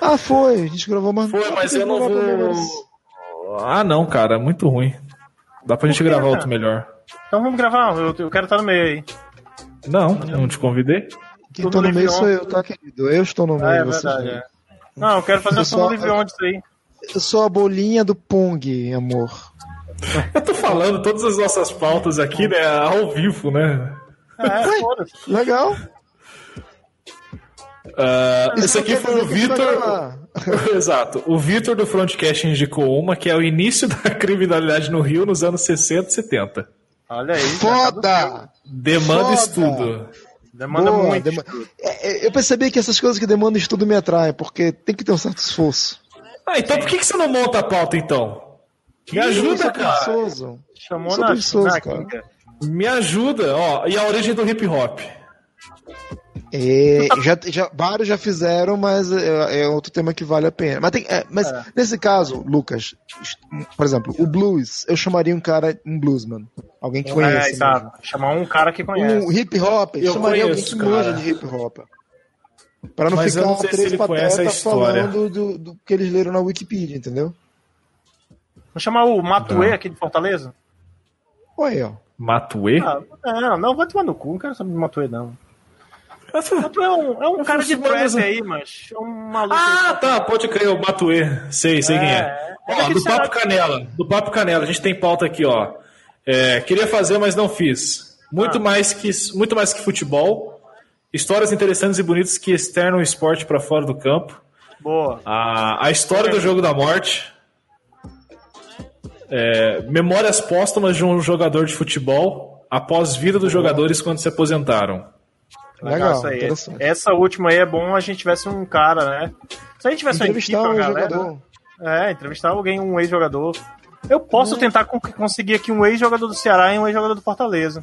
Ah, foi. A gente gravou, mas Foi, mas eu não vou. Ah, não, cara, muito ruim. Dá pra gente gravar outro melhor. Então vamos gravar, eu, eu quero estar no meio aí. Não, não te convidei. Quem tá no meio sou eu, tá, querido? Eu estou no meio. Ah, é verdade, é. Não, eu quero fazer um livre onde isso aí. Eu sou a bolinha do Pong, amor. Eu tô falando todas as nossas pautas aqui, né, ao vivo, né? É, legal. Uh, esse aqui foi o Vitor. Exato. O Vitor do Frontcast indicou uma que é o início da criminalidade no Rio nos anos 60 e 70. Olha aí. Foda! Demanda Foda. estudo. Demanda Boa, muito. É, é, eu percebi que essas coisas que demandam estudo me atraem, porque tem que ter um certo esforço. Ah, então por que, que você não monta a pauta então? Me ajuda, cara. Chamou na, na cara. Me ajuda, ó. E a origem do hip hop? É, já, já, vários já fizeram, mas é, é, outro tema que vale a pena. Mas, tem, é, mas é. nesse caso, Lucas, por exemplo, o blues, eu chamaria um cara, um bluesman. Alguém que conhece. É, tá. Chamar um cara que conhece. Um hip hop, eu chamaria conheço, alguém que manja de hip hop. Pra não mas ficar não três patetas falando do, do, que eles leram na Wikipedia, entendeu? Vou chamar o Matue aqui de Fortaleza. Oi, ó. Matue? Ah, não, não, vai tomar no cu, não quero saber de Matue, não. Tu é um, é um cara de trap aí, mas é um maluco. Ah, tá, pode crer, o Matue. Sei, sei é, quem é. é ó, do Papo Canela. Do Papo Canela, a gente tem pauta aqui, ó. É, queria fazer, mas não fiz. Muito, ah. mais que, muito mais que futebol. Histórias interessantes e bonitas que externam o esporte para fora do campo. Boa. A, a história do jogo da morte. É, memórias póstumas de um jogador de futebol após vida dos jogadores quando se aposentaram. Legal, Legal Essa última aí é bom a gente tivesse um cara, né? Se a gente tivesse entrevistar um galera, jogador. É, entrevistar alguém, um ex-jogador. Eu posso uhum. tentar conseguir aqui um ex-jogador do Ceará e um ex-jogador do Fortaleza.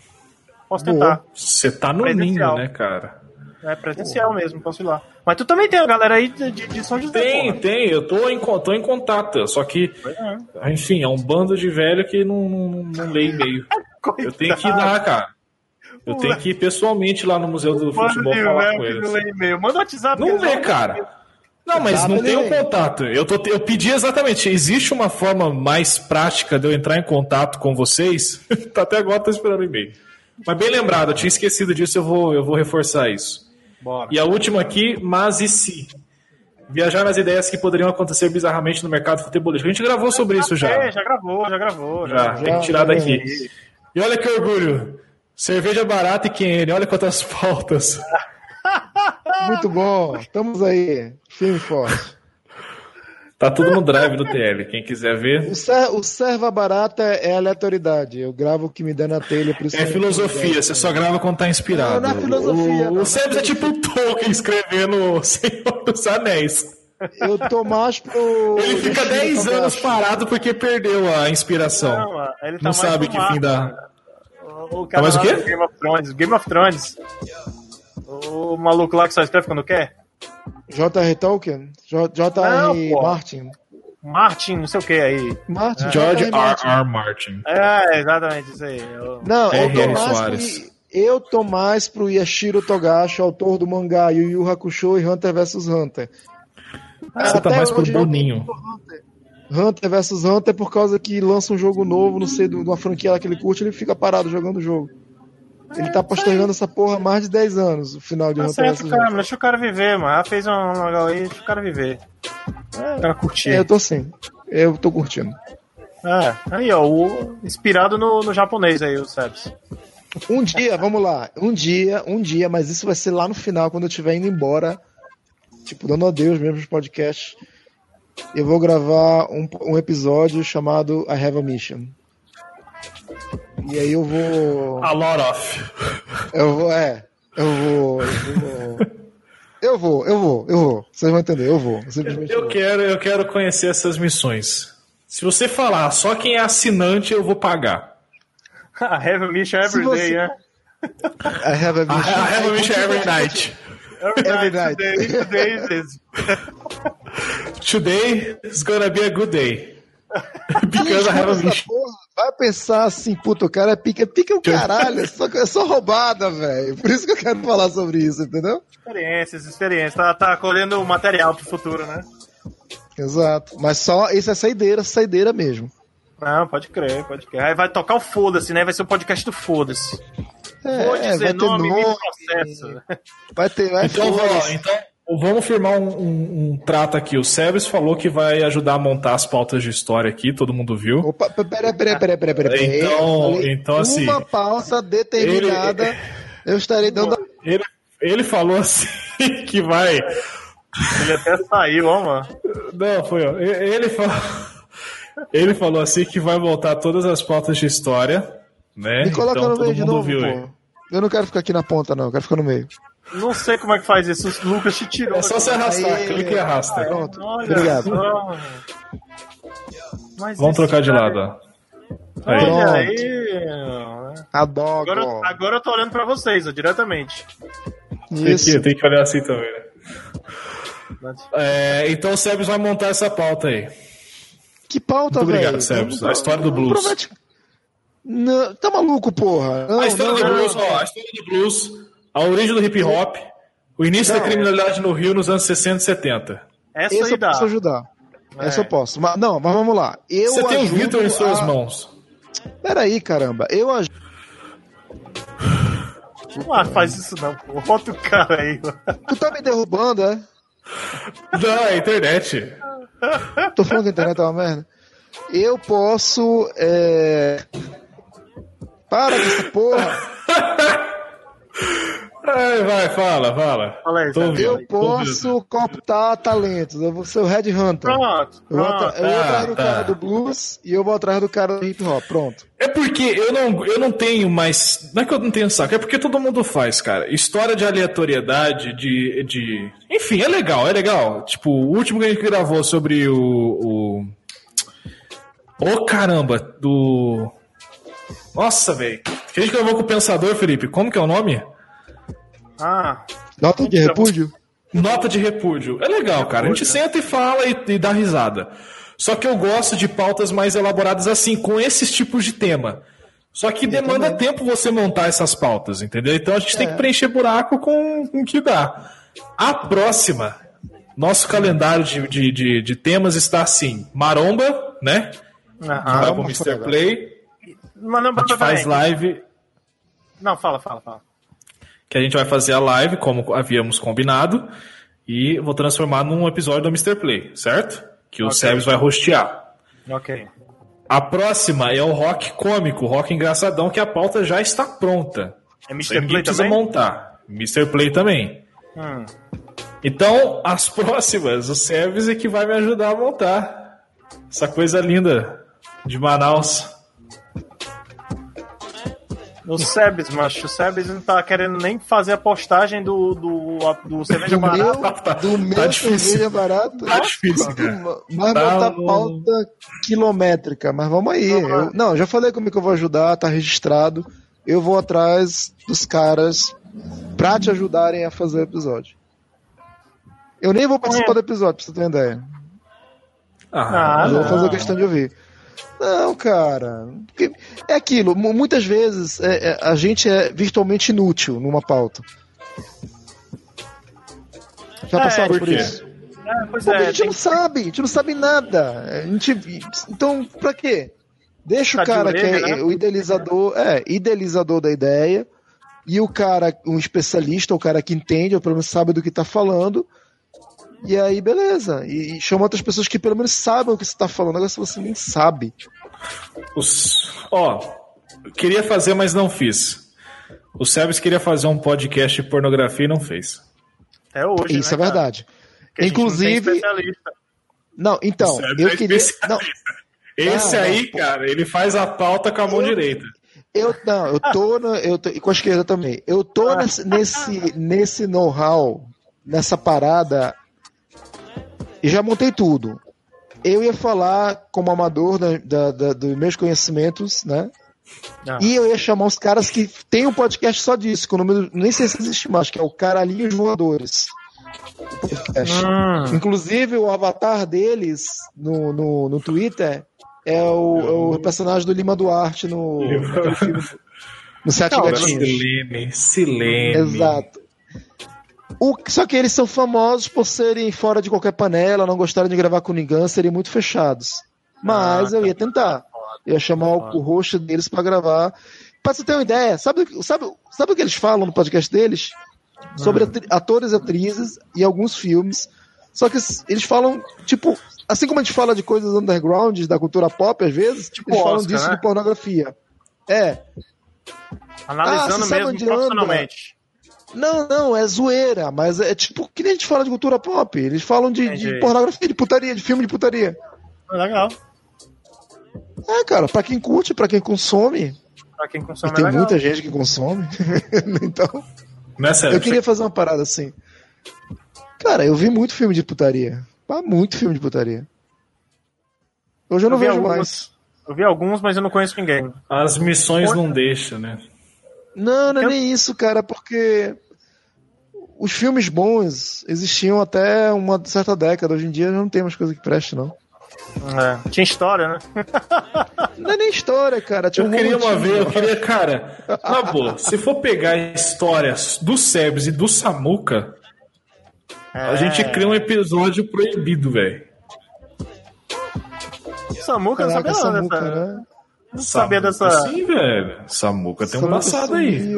Posso tentar. Você tá no ninho, né, cara? É presencial mesmo, posso ir lá. Mas tu também tem a galera aí de, de São José. Tem, porra. tem. Eu tô em, tô em contato. Só que, é. enfim, é um bando de velho que não, não, não lê e-mail. eu tenho que ir lá, cara. Eu tenho que ir pessoalmente lá no Museu do Futebol falar com eles. Não lê e-mail. Manda WhatsApp. Não lê, cara. Não, mas não tem um contato. Eu, tô, eu pedi exatamente. Existe uma forma mais prática de eu entrar em contato com vocês? tá até agora tô esperando o e-mail. Mas bem lembrado, eu tinha esquecido disso, eu vou, eu vou reforçar isso. Bora. E a última aqui, mas e se? Viajar nas ideias que poderiam acontecer bizarramente no mercado futebolístico. A gente gravou sobre isso já. É, já gravou, já gravou. Já, já tem que tirar daqui. E olha que orgulho. Cerveja barata e QN, olha quantas pautas. Muito bom, estamos aí, firme e forte. Tá tudo no drive do TL, quem quiser ver. O, ser, o serva barata é aleatoriedade. Eu gravo o que me dá na telha. Por é filosofia, você só grava quando tá inspirado. Não, não é filosofia. O, não, o Sebs é tipo o Tolkien escrevendo Senhor dos Anéis. Eu tô mais pro. Ele fica 10 anos parado porque perdeu a inspiração. Não, tá não sabe que fim dá. O, o cara tá mais o quê? Game of Thrones. Game of Thrones. O maluco lá que só escreve quando quer. J.R. Tolkien? J.R. Martin. Martin, não sei o que aí. Martin. É. George R. Martin. R. Martin. É, exatamente isso aí. Eu... Não, eu tô, mais pro, eu tô mais pro Yashiro Togashi, autor do mangá Yu Yu Hakusho e Hunter vs Hunter. Você tá mais pro Boninho. Hunter vs Hunter por causa que lança um jogo novo, não sei, de uma franquia lá que ele curte, ele fica parado jogando o jogo. Ele tá postergando essa porra há mais de 10 anos, o final de tá certo, cara, deixa o cara viver, mano. Ela fez um legal aí, deixa o cara viver. É, o cara curtir. É, eu tô assim. Eu tô curtindo. É, aí ó, o, inspirado no, no japonês aí, o Sebs. Um dia, vamos lá. Um dia, um dia, mas isso vai ser lá no final, quando eu estiver indo embora. Tipo, dando adeus mesmo os podcasts. Eu vou gravar um, um episódio chamado I Have a Mission. E aí eu vou. A lot of. Eu vou, é. Eu vou. Eu vou, eu vou, eu vou. Vocês vão entender, eu vou. Eu, eu quero, eu quero conhecer essas missões. Se você falar só quem é assinante, eu vou pagar. I have a mission every você... day, né? I have a mission, I have a mission every night. Every, night. Today, today is. today is gonna be a good day. Have a mission. Porra vai pensar assim, puta, o cara é pica, pica o caralho, é só, é só roubada, velho. Por isso que eu quero falar sobre isso, entendeu? Experiências, experiências. Tá, tá colhendo material pro futuro, né? Exato. Mas só, isso é saideira, saideira mesmo. Não, pode crer, pode crer. Aí vai tocar o foda-se, né? Vai ser o podcast do foda-se. É, Vou dizer nome, nome, processo. Vai ter, vai então, então, Vamos firmar um, um, um, trato aqui. O Sebes falou que vai ajudar a montar as pautas de história aqui, todo mundo viu. Opa, peraí, peraí, peraí, peraí. Pera. Então, então assim. Uma pauta determinada, ele, eu estarei dando. Ele, ele falou assim que vai. Ele até saiu, ó, mano. Não, foi, ó. Ele falou. Ele falou assim que vai voltar todas as pautas de história, né? Me coloca então, no meio de novo, viu, pô. Eu não quero ficar aqui na ponta, não. Eu quero ficar no meio. Não sei como é que faz isso. O Lucas te tirou. É só você arrastar. Aí, clica e arrasta. Pronto. Obrigado. Vamos trocar de lado, ó. Aí. Olha aí. Adoro. Agora, agora eu tô olhando pra vocês, ó, diretamente. Isso. Tem que, tem que olhar assim também, né? É, então o Sebs vai montar essa pauta aí. Que pauta, velho? Obrigado, Sebs. A história do blues. Promete... Não, tá maluco, porra. Não, a história não, do blues, ó, a história do blues a origem do hip hop, o início não, da criminalidade no Rio nos anos 60 e 70. Essa Esse eu dá. posso ajudar. É. Essa eu posso. Mas, não, mas vamos lá. Eu Você tem o Vitor em suas a... mãos. Peraí, caramba. Eu ajudo. Não faz isso não, pô. Bota o cara aí. Tu tá me derrubando, é? Não, é a internet. Tô falando que a internet é uma merda. Eu posso. É... Para com essa porra! É, vai, fala, fala. fala aí, eu posso cooptar talentos. Eu vou ser o Red Hunter. Pronto. Eu vou, eu vou atrás do tá. cara do blues e eu vou atrás do cara do hip hop. Pronto. É porque eu não, eu não tenho mais. Não é que eu não tenho saco, é porque todo mundo faz, cara. História de aleatoriedade, de. de... Enfim, é legal, é legal. Tipo, o último que a gente gravou sobre o. o... Ô oh, caramba, do. Nossa, velho. Que a gente gravou com o Pensador, Felipe. Como que é o nome? Ah. Nota de repúdio? Nota de repúdio. É legal, cara. A gente senta e fala e, e dá risada. Só que eu gosto de pautas mais elaboradas assim, com esses tipos de tema. Só que demanda tempo você montar essas pautas, entendeu? Então a gente é. tem que preencher buraco com, o que dá. A próxima, nosso calendário de, de, de, de temas está assim: Maromba, né? Ah, vai pro Mr. Play. Maromba a gente faz live. Não, fala, fala, fala que a gente vai fazer a live, como havíamos combinado, e vou transformar num episódio do Mr. Play, certo? Que o okay. vai rostear. Ok. A próxima é o rock cômico, rock engraçadão, que a pauta já está pronta. É Mr. Play precisa também? montar. Mr. Play também. Hum. Então, as próximas, o Sebes é que vai me ajudar a montar. Essa coisa linda de Manaus. O Sebes, macho. O Sebes não tá querendo nem fazer a postagem do, do, do cerveja barata. do tá meu tá cerveja barata. Tá difícil, cara. Mas tá botar pauta quilométrica. Mas vamos aí. Eu, não, já falei como é que eu vou ajudar, tá registrado. Eu vou atrás dos caras pra te ajudarem a fazer o episódio. Eu nem vou participar é. do episódio, pra você ter uma ideia. Ah, mas eu vou fazer questão de ouvir. Não, cara. É aquilo. Muitas vezes é, é, a gente é virtualmente inútil numa pauta. Já é, passaram por, por isso? É, Porque é, a gente não que... sabe, a gente não sabe nada. A gente... Então, pra quê? Deixa tá o cara orelha, que é né? o idealizador, é, idealizador da ideia, e o cara, um especialista, o cara que entende, ou pelo menos sabe do que tá falando, e aí, beleza. E, e chama outras pessoas que pelo menos sabem o que você está falando. Agora, se você nem sabe. Os... Ó, queria fazer, mas não fiz. O Sebes queria fazer um podcast de pornografia e não fez. É hoje. Isso né, é verdade. Inclusive. Não, não, então, eu é queria. Não. Esse não, aí, não, cara, ele faz a pauta com a mão eu, direita. Eu não, eu tô, no, eu tô, e com a esquerda também. Eu tô ah. nesse, nesse, nesse know-how, nessa parada e já montei tudo. Eu ia falar como amador da, da, da, dos meus conhecimentos, né? Ah. E eu ia chamar os caras que tem um podcast só disso, que o nome nem sei se existe mais, que é o Caralhinhos Voadores. Ah. Inclusive, o avatar deles no, no, no Twitter é o, é o personagem do Lima Duarte no, no filme. No Sete Gatinhos. Silene, Silene. Exato. O, só que eles são famosos por serem fora de qualquer panela, não gostarem de gravar com ninguém, serem muito fechados. Mas ah, eu ia tentar. Eu ia chamar o, o host deles para gravar. Pra você ter uma ideia, sabe, sabe, sabe o que eles falam no podcast deles? Sobre hum. atores e atrizes e alguns filmes. Só que eles falam, tipo, assim como a gente fala de coisas underground, da cultura pop, às vezes, tipo eles Oscar, falam disso né? de pornografia. É. Analisando ah, mesmo profissionalmente. Não, não, é zoeira, mas é tipo que nem a gente fala de cultura pop. Eles falam de, de pornografia, de putaria, de filme de putaria. Legal. É, cara, pra quem curte, pra quem consome. Pra quem consome. E tem é muita gente que consome. então. Nessa, eu queria fazer uma parada assim. Cara, eu vi muito filme de putaria. Ah, muito filme de putaria. Hoje eu não eu vejo alguns, mais. Eu vi alguns, mas eu não conheço ninguém. As missões não deixam, né? Não, não é nem isso, cara, porque os filmes bons existiam até uma certa década. Hoje em dia não tem mais coisa que preste, não. É, tinha história, né? Não é nem história, cara. Tinha eu um queria uma vez, eu queria, cara, na boa, se for pegar histórias do Sebes e do Samuca, é... a gente cria um episódio proibido, velho. Samuca não sabia nada, Samuca, né? Não sabia dessa. Sim, velho. Samuca tem um passado aí.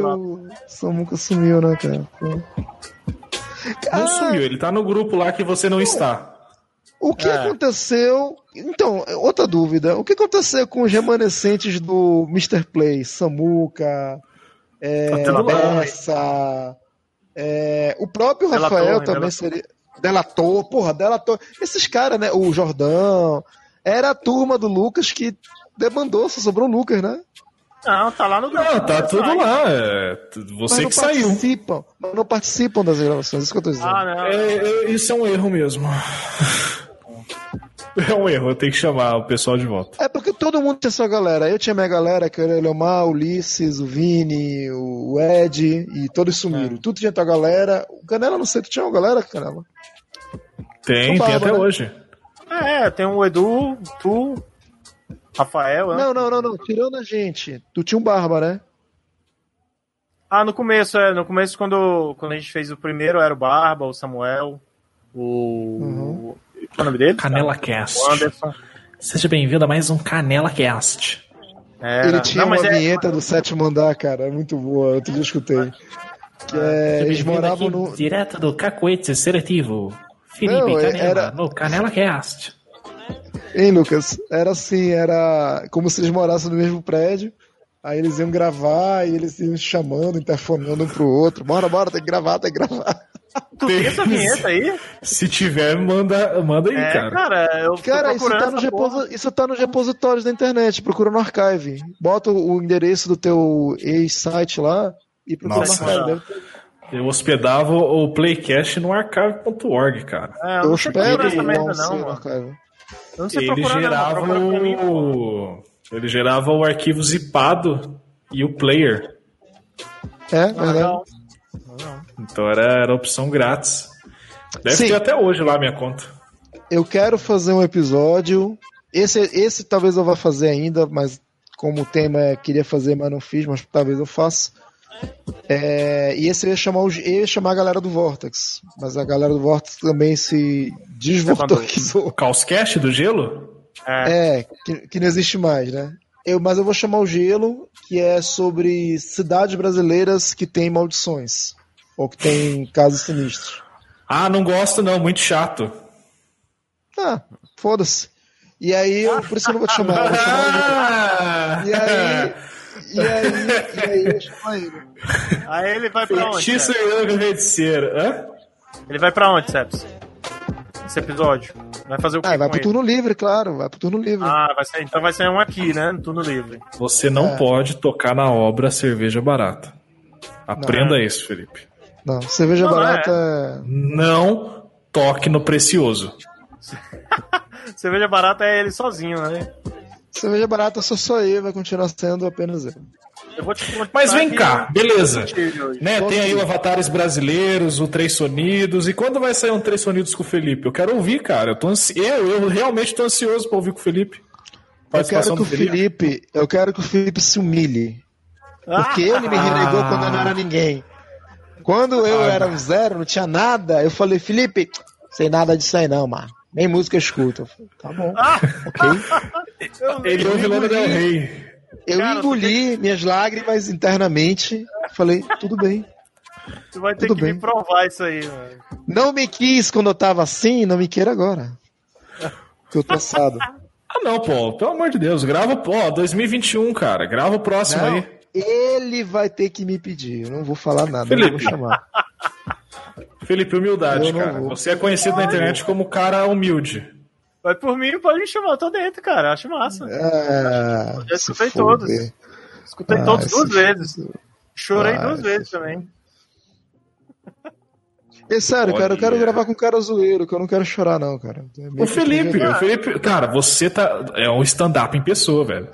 Samuca sumiu, né, cara? Não sumiu, ele tá no grupo lá que você não está. O que é. aconteceu? Então, outra dúvida. O que aconteceu com os remanescentes do Mr. Play? Samuca, é, tá Bessa, É, o próprio Delator, Rafael também Delator. seria. Delator, porra, Delator. Esses caras, né? O Jordão. Era a turma do Lucas que demandou, só sobrou o Lucas, né? Não, tá lá no grupo. Não, tá tudo lá. É você que saiu. Participam, não participam das gravações, isso que eu tô dizendo. Ah, não. É, é, isso é um erro mesmo. É um erro, eu tenho que chamar o pessoal de volta. É porque todo mundo tinha sua galera. Eu tinha minha galera, que era o Leomar, o Ulisses, o Vini, o Ed, e todos sumiram. É. Tudo tinha tua galera. O Canela, não sei, tu tinha uma galera, Canela? Tem, tem até né? hoje. É, tem o Edu, tu, Rafael, né? Não, não, não, não. Tirando a gente. Tu tinha um Barba, né? Ah, no começo, é. No começo, quando, quando a gente fez o primeiro, era o Barba, o Samuel, o. Uhum. Qual é o nome dele? Canela Cast. O Anderson. Seja bem-vindo a mais um Canela Cast. Era... Ele tinha não, uma é... vinheta do sétimo andar, cara. É muito boa. Eu já escutei. Que é, eles moravam no. Direto do Cacoete Seletivo. Felipe não, Canela, era... no Canela Cast. Hein, Lucas? Era assim, era como se eles morassem no mesmo prédio. Aí eles iam gravar e eles iam chamando, interfonando um pro outro. Bora, bora, tem que gravar, tem que gravar. Tu tem essa vinheta aí? Se tiver, manda, manda aí, é, cara. Cara, eu cara isso, tá nos reposi... isso tá nos repositórios da internet. Procura no archive. Bota o endereço do teu ex-site lá e procura Nossa, no archive. Eu hospedava o Playcast no archive.org, cara. É, eu, eu hospedava essa merda, não, mano ele gerava o... ele gerava o arquivo zipado e o player. É, verdade. Então era, era opção grátis. Deve Sim. ter até hoje lá a minha conta. Eu quero fazer um episódio. Esse, esse talvez eu vá fazer ainda, mas como o tema é queria fazer, mas não fiz, mas talvez eu faça. É, e esse ia, chamar o, ia chamar a galera do Vortex, mas a galera do Vortex também se desvortoquizou. O Caoscast do gelo? É, é que, que, não existe mais, né? Eu, mas eu vou chamar o gelo, que é sobre cidades brasileiras que têm maldições, ou que têm casos sinistros. Ah, não gosto não, muito chato. Ah, foda-se. E aí, eu, por isso eu não vou te chamar. Eu vou chamar o... E aí, e aí, e aí eu chamo ele. Aí ele vai pra onde? Feitiço e feiticeiro. Hã? Ele vai pra onde, Seps? Esse episódio. Vai fazer o quê? Ah, vai pro ele? turno livre, claro. Vai pro turno livre. Ah, vai ser, então vai ser um aqui, né? No turno livre. Você não é. pode tocar na obra cerveja barata. Aprenda não. isso, Felipe. Não, cerveja não, barata. É. Não toque no precioso. cerveja barata é ele sozinho, né? Cerveja barata só sou eu, vai continuar sendo apenas eu. eu Mas vem cá, beleza. Né, tem aí o Avatares Brasileiros, o Três Sonidos. E quando vai sair um Três Sonidos com o Felipe? Eu quero ouvir, cara. Eu, tô ansi... eu, eu realmente tô ansioso pra ouvir com o Felipe. Eu quero que o Felipe. Felipe, eu quero que o Felipe se humilhe. Porque ele me renegou quando eu não era ninguém. Quando eu era um zero, não tinha nada, eu falei, Felipe, sem nada disso aí não, mano. Nem música escuta. Tá bom. ok. Ele ouve Lana Del Rey. Eu Cara, engoli minhas lágrimas internamente. Falei, tudo bem. Tu vai ter tudo que bem. me provar isso aí, mano. Não me quis quando eu tava assim, não me queira agora. Que eu tô assado. Ah, não, pô. Pelo amor de Deus. Grava, pô, 2021, cara. Grava o próximo não, aí. Ele vai ter que me pedir. Eu não vou falar nada. Felipe. Eu vou chamar. Felipe, humildade, cara. Vou. Você é conhecido na internet como cara humilde. Vai por mim, pode me chamar, eu tô dentro, cara. Acho massa. É, eu escutei todos. Escutei ah, todos duas vezes. Chorei ah, duas vezes também. É sério, cara, eu quero gravar com o cara zoeiro, que eu não quero chorar, não, cara. É o Felipe, o Felipe, cara, você tá. É um stand-up em pessoa, velho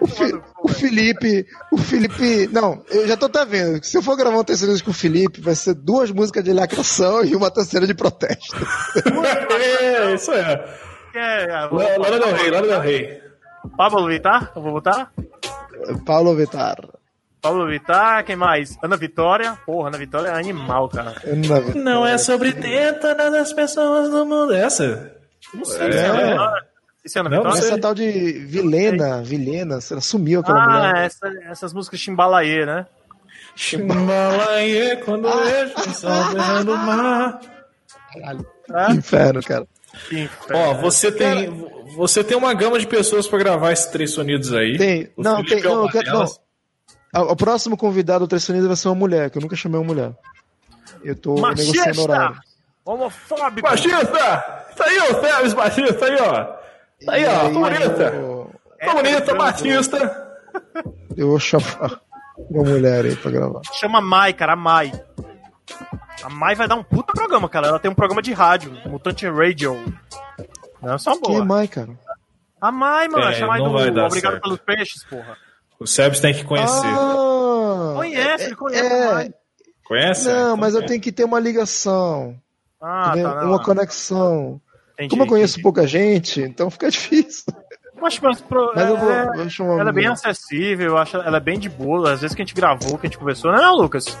o, Fi, o, Felipe, o Felipe, não, eu já tô até vendo. Se eu for gravar um terceiro disco com o Felipe, vai ser duas músicas de lacração e uma terceira de protesto. é, isso é. é, é Lara Del Rey, Lara Del Rey. Pablo Vittar, eu vou botar? Paulo Vittar. Paulo Vittar, quem mais? Ana Vitória. Porra, Ana Vitória é animal, cara. Não é sobre tenta das pessoas do mundo. Essa? Não sei. É. é. Esse ano não, essa tal de Vilena, Vilena, ela sumiu aquela ah, mulher. Ah, essa, essas músicas Chimbalaê, né? Chimbalaê, quando ah. vejo o sol berrando o mar. Caralho. Ah? Que inferno, cara. Que inferno. Ó, você tem, você tem uma gama de pessoas pra gravar esses três sonidos aí. Tem. O não, Felipe tem. É não, eu quero, não. o próximo convidado do Trecionista vai ser uma mulher, que eu nunca chamei uma mulher. Eu tô Machista! negociando horário. Homofóbico! Machista! Tá aí, ô Febres, machista, aí, ó. Aí, ó, tô bonita. Eu, Tô bonita, machista. eu vou chamar uma mulher aí pra gravar. Chama a Mai, cara, a Mai. A Mai vai dar um puta programa, cara. Ela tem um programa de rádio, Mutante Radio. Não é só Quem é boa. mais, cara? A Mai, mano, É, chama aí não do Obrigado certo. pelos Peixes, porra. O Sebs tem que conhecer. Ah, Conhece, ele conhece é, a Mai. Conhece? Não, Então mas eu é. tenho que ter uma ligação, Ah, tá, não. uma conexão. Entendi, Como eu conheço entendi. pouca gente, então fica difícil. Mas, mas, pro- Mas eu vou, é- vou chamar ela é bem acessível, acho ela é bem de boa. Às vezes que a gente gravou, que a gente conversou, não, Lucas?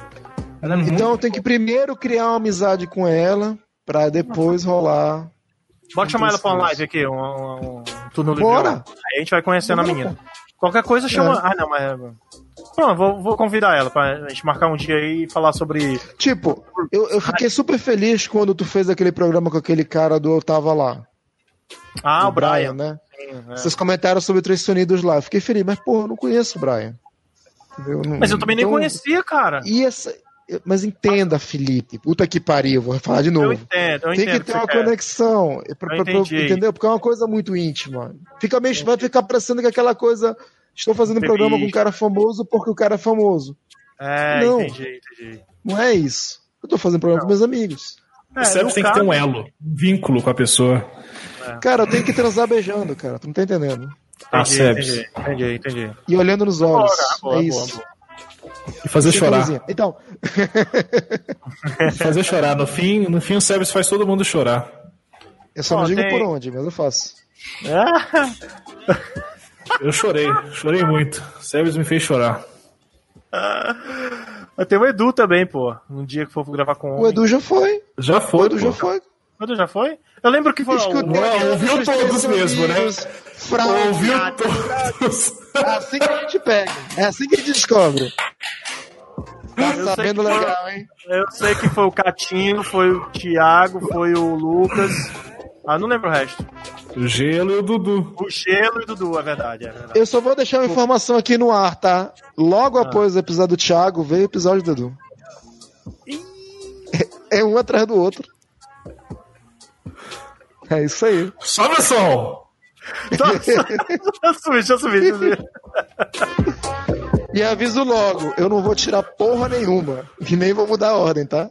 Ela é. Então eu tenho que primeiro criar uma amizade com ela, pra depois rolar. Bora chamar ela pra uma live aqui, um, um, um turno livre. Bora. Aí a gente vai conhecendo a Bora, menina. Qualquer coisa chama. É. Ah, não, mas. Vou, vou convidar ela pra gente marcar um dia aí e falar sobre. Tipo, eu, eu fiquei super feliz quando tu fez aquele programa com aquele cara do Eu Tava Lá. Ah, o do Brian. né? Sim, é. Vocês comentaram sobre Três Unidos lá. Eu fiquei feliz, mas porra, eu não conheço o Brian. Entendeu? Não- Mas eu também nem então- conhecia, cara. E essa... Mas entenda, Felipe. Puta que pariu, vou falar de Eu novo. entendo, eu Tem entendo. que ter você uma quer. conexão. é pra- Eu pra- pra- entendeu? Porque é uma coisa muito íntima. Fica meio, vai ficar parecendo que aquela coisa. Estou fazendo um programa com um cara famoso porque o cara é famoso. É, Não. entendi, entendi. Não é isso. Eu tô fazendo programa com meus amigos. É, O tem que ter caso- um elo, um vínculo com a pessoa. Cara, eu tenho que transar beijando, cara. Tu não tá entendendo. Ah, Entendi, entendi, entendi, entendi. E olhando nos olhos. Boa, boa, é isso. boa, E fazer chorar. Então, Fazer chorar. No fim, no fim o Sebs faz todo mundo chorar. eu só não digo tem- por onde, mas eu faço. É. Eu chorei, chorei muito. O Sebs me fez chorar. Mas tem o Edu também, pô. Um dia que for gravar com O Edu já foi. Já O foi, Edu pô. já foi. O Edu já foi? Eu lembro que foi. Escutei Não, ouviu os todos mesmo, né? amigos, fraude. Ouviu todos. É assim que a gente pega. É assim que a gente descobre. Tá sabendo que foi- legal, hein? Eu sei que foi o Catinho, foi o Thiago, foi o Lucas. Ah, não lembro o resto. O Gelo e o Dudu. O Gelo e o Dudu, é verdade, é verdade. Eu só vou deixar uma informação aqui no ar, tá? Logo Ah. após o episódio do Thiago, veio o episódio do Edu. É um atrás do outro. É isso aí. Sobe o som! Deixa eu subir, deixa eu subir. Deixa eu subir. E aviso logo, eu não vou tirar porra nenhuma. E nem vou mudar a ordem, tá?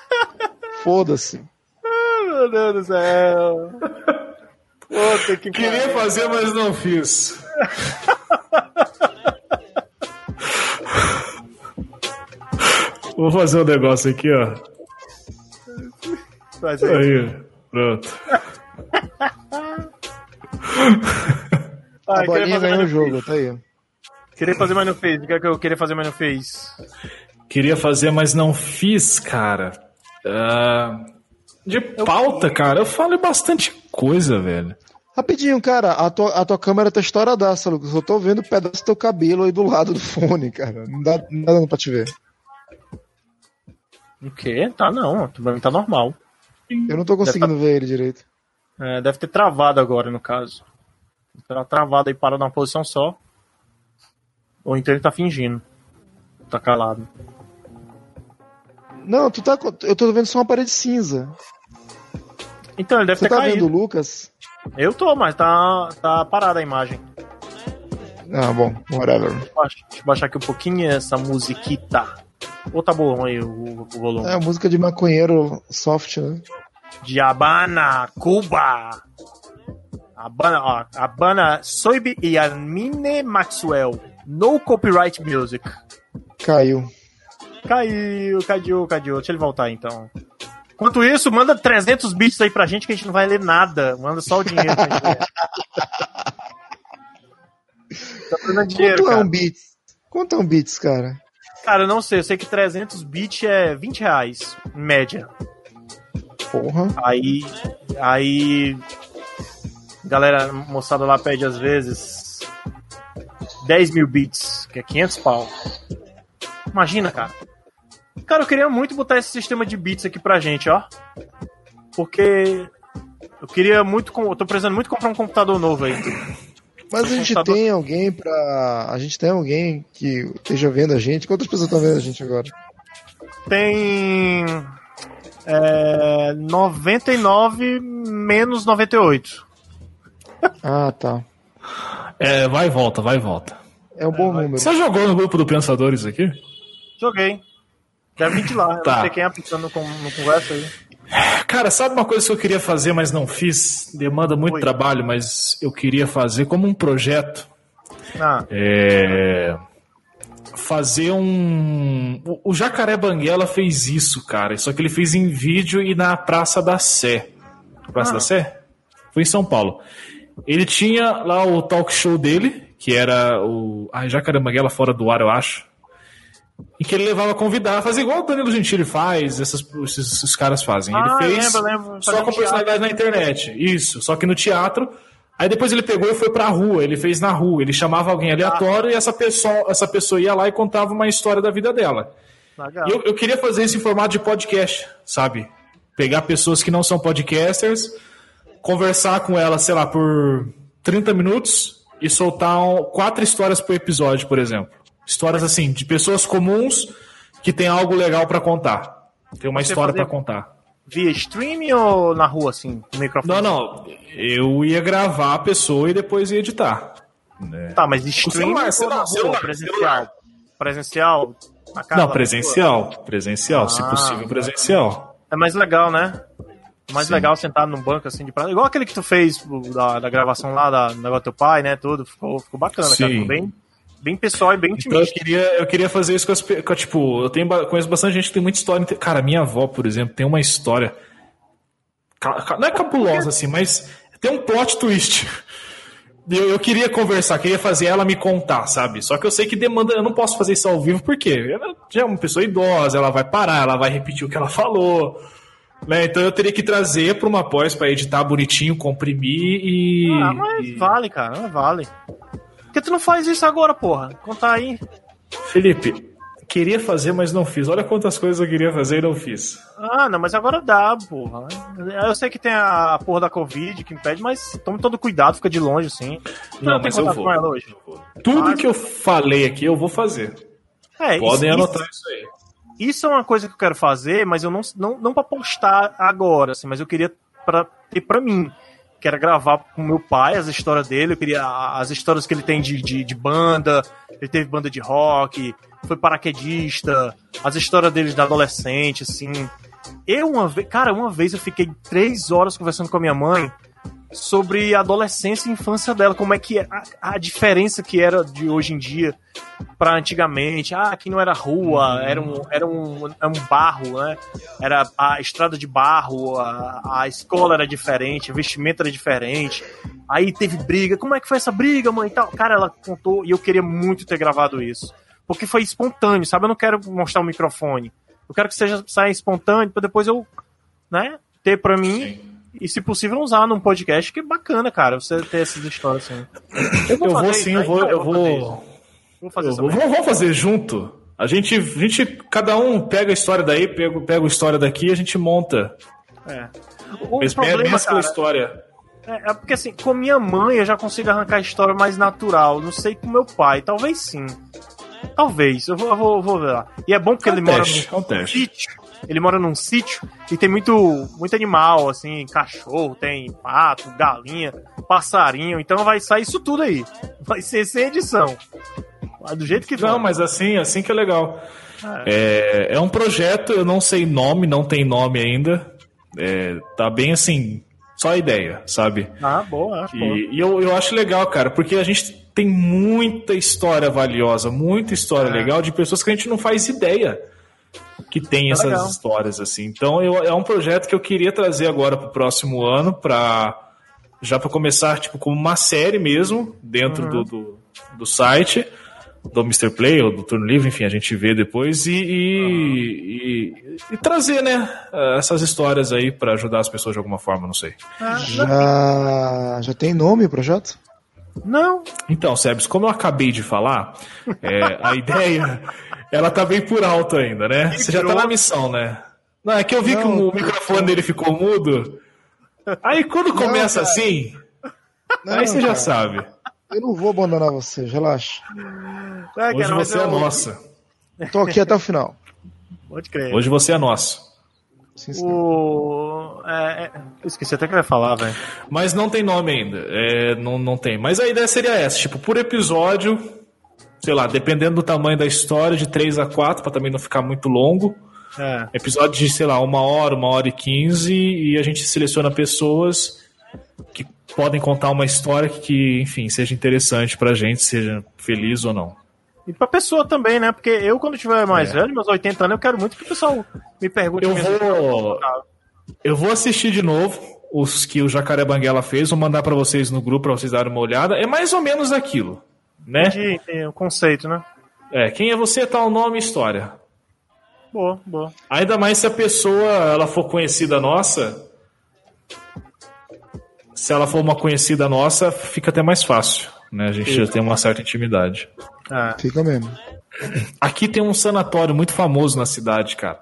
Foda-se. Ai, Meu Deus do céu. Puta que Queria pariu. fazer, mas não fiz. Vou fazer um negócio aqui, ó. Mas é- Aí, pronto. Ah, a queria bolinha ganhou o mas não jogo, fiz. tá aí. Queria fazer, mas não fez. O que é que eu queria fazer, mas não fez? Queria fazer, mas não fiz, cara. Ah, de pauta, cara, eu falo bastante coisa, velho. Rapidinho, cara, a tua, a tua câmera tá estouradaça, Lucas. Eu tô vendo o pedaço do teu cabelo aí do lado do fone, cara. Não dá, não dá dando pra te ver. O quê? Tá não, pra mim tá normal. Eu não tô conseguindo ver ele direito. É, deve ter travado agora, no caso. Tá travado aí, para numa posição só. Ou então ele tá fingindo. Tá calado. Não, tu tá. Eu tô vendo só uma parede cinza. Então, ele deve Você ter tá caído. vendo o Lucas? Eu tô, mas tá, tá parada a imagem. Ah, bom, whatever. Deixa eu baixar- aqui um pouquinho essa musiquita. Ou tá bom aí o, o volume? É música de maconheiro soft, né? De Habana, Cuba. Habana, ó, Habana, Soib e Armine Maxwell. No copyright music. Caiu. Caiu, caiu, caiu. Deixa ele voltar então. Enquanto isso, manda 300 bits aí pra gente que a gente não vai ler nada. Manda só o dinheiro pra gente ler. Tá dinheiro, Quanto é um bits? Quanto é um bits, cara? Cara, eu não sei. Eu sei que 300 bits é 20 reais, em média. Porra. Aí. Aí. Galera, moçada lá pede às vezes 10 mil bits, que é 500 pau. Imagina, cara. Cara, eu queria muito botar esse sistema de bits aqui pra gente, ó. Porque eu queria muito. com- Eu tô precisando muito comprar um computador novo aí. Mas a gente tem alguém pra. A gente tem alguém que esteja vendo a gente. Quantas pessoas estão vendo a gente agora? Tem. É, 99 menos 98. Ah, tá. É, vai e volta, vai e volta. É um bom é, número. Você jogou no grupo do Pensadores aqui? Joguei. Deve lá. Tá. Não sei quem é pensando no, no conversa aí. Cara, sabe uma coisa que eu queria fazer, mas não fiz? Demanda muito Oi. trabalho, mas eu queria fazer como um projeto. Ah. É... Fazer um. O Jacaré Banguela fez isso, cara. Só que ele fez em vídeo e na Praça da Sé. Praça ah. da Sé? Foi em São Paulo. Ele tinha lá o talk show dele, que era o. Ah, Jacaré Banguela fora do ar, eu acho em que ele levava a convidar, fazer igual o Danilo Gentili faz, essas, esses, esses caras fazem. Ele ah, fez lembro, lembro. só com personalidade na internet. Isso, só que no teatro. Aí depois ele pegou e foi pra rua, ele fez na rua, ele chamava alguém aleatório ah. e essa pessoa, essa pessoa ia lá e contava uma história da vida dela. E eu, eu queria fazer isso em formato de podcast, sabe? Pegar pessoas que não são podcasters, conversar com elas, sei lá, por 30 minutos e soltar um, quatro histórias por episódio, por exemplo. Histórias assim, de pessoas comuns que tem algo legal para contar. Tem uma Você história para contar. Via streaming ou na rua, assim, no microfone? Não, não. Eu ia gravar a pessoa e depois ia editar. Né? Tá, mas streaming ou na rua, celular, presencial? Celular. Presencial? não, presencial. Presencial, ah, se possível, presencial. É mais legal, né? É mais Sim. legal sentar num banco assim de praia. Igual aquele que tu fez da, da gravação lá da negócio do teu pai, né? Tudo. Ficou, ficou bacana, Sim. cara. Ficou bem, bem pessoal e bem intimista. Então eu queria, eu queria fazer isso com as com, tipo, eu tenho conheço bastante gente que tem muita história. Cara, minha avó, por exemplo, tem uma história não é cabulosa assim, mas tem um plot twist. Eu, eu queria conversar, queria fazer ela me contar, sabe? Só que eu sei que demanda, eu não posso fazer isso ao vivo porque ela já é uma pessoa idosa, ela vai parar, ela vai repetir o que ela falou. Né? Então eu teria que trazer para uma pós para editar bonitinho, comprimir e. Ah, mas e... vale, cara, não vale. Por que tu não faz isso agora, porra? Conta aí. Felipe, queria fazer, mas não fiz. Olha quantas coisas eu queria fazer e não fiz. Ah, não, mas agora dá, porra. Eu sei que tem a porra da Covid que impede, mas tome todo cuidado, fica de longe, assim. Não, não mas eu vou. hoje. Tudo mas... que eu falei aqui eu vou fazer. É, Podem isso, anotar isso, isso aí. Isso é uma coisa que eu quero fazer, mas eu não, não, não pra postar agora, assim, mas eu queria pra, ter pra mim que era gravar com meu pai as histórias dele, eu queria as histórias que ele tem de, de, de banda, ele teve banda de rock, foi paraquedista, as histórias dele de adolescente, assim. Eu uma vez, cara, uma vez eu fiquei três horas conversando com a minha mãe sobre a adolescência e infância dela, como é que é, a, a diferença que era de hoje em dia para antigamente. Ah, aqui não era rua, era um, era um, era um barro, né? Era a estrada de barro, a, a escola era diferente, o vestimento era diferente. Aí teve briga. Como é que foi essa briga, mãe? E tal. Cara, ela contou e eu queria muito ter gravado isso. Porque foi espontâneo, sabe? Eu não quero mostrar o microfone. Eu quero que seja saia espontâneo para depois eu, né, ter para mim. Sim e, se possível, usar num podcast, que é bacana, cara, você ter essas histórias assim. Eu vou, eu vou sim, eu vou. Eu vou, vou fazer eu vou, vamos fazer junto. A gente, a gente, cada um pega a história daí, pega, pega a história daqui e a gente monta. É. O Mas problema, mescla cara, história. É, é, porque assim, com minha mãe eu já consigo arrancar a história mais natural. Não sei com meu pai, talvez sim. Talvez, eu vou, eu vou, vou ver lá. E é bom porque é ele teste, mora num é sítio ele mora num sítio e tem muito, muito animal, assim, cachorro, tem pato, galinha, passarinho, então vai sair isso tudo aí. Vai ser sem edição. Do jeito que Não, mas assim, assim que é legal. É. é, é um projeto, eu não sei nome, não tem nome ainda. É, tá bem assim, só ideia, sabe? Ah, boa. E, boa. e eu, eu acho legal, cara, porque a gente tem muita história valiosa, muita história é. legal de pessoas que a gente não faz ideia que tem é essas legal. histórias assim. Então eu, é um projeto que eu queria trazer agora para o próximo ano para já para começar tipo como uma série mesmo dentro uhum. do, do, do, site do Mr. Play ou do Turno Livre, enfim, a gente vê depois e, e, uhum. e, e trazer, né, essas histórias aí para ajudar as pessoas de alguma forma, não sei. Ah, já, já tem nome o projeto? Não. Então, Sebs, como eu acabei de falar, é, a ideia ela tá bem por alto ainda, né? Você já tá na missão, né? Não, é que eu vi não, que o microfone dele ficou mudo. Aí quando começa não, assim, não, aí você cara. já sabe. eu não vou abandonar você, relaxa. É, Hoje você é nossa. Tô aqui até o final. Pode crer. Hoje você é nosso. O... É, é... Esqueci até que eu ia falar, velho. Mas não tem nome ainda. É, não, não tem. Mas a ideia seria essa: tipo, por episódio, sei lá, dependendo do tamanho da história, de 3 a 4, para também não ficar muito longo. É. Episódio de, sei lá, uma hora, uma hora e quinze, e a gente seleciona pessoas que podem contar uma história que, enfim, seja interessante pra gente, seja feliz ou não. E pra pessoa também, né? Porque eu, quando tiver mais é. velho, meus 80 anos, eu quero muito que o pessoal me pergunte. Eu vou, eu vou assistir de novo os que o Jacaré Banguela fez, vou mandar para vocês no grupo para vocês darem uma olhada. É mais ou menos aquilo, né? Entendi, o conceito, né? É, quem é você, tal nome e história. Boa, boa. Ainda mais se a pessoa ela for conhecida nossa. Se ela for uma conhecida nossa, fica até mais fácil, né? A gente já tem uma certa intimidade. Ah. Fica mesmo. Aqui tem um sanatório muito famoso na cidade, cara.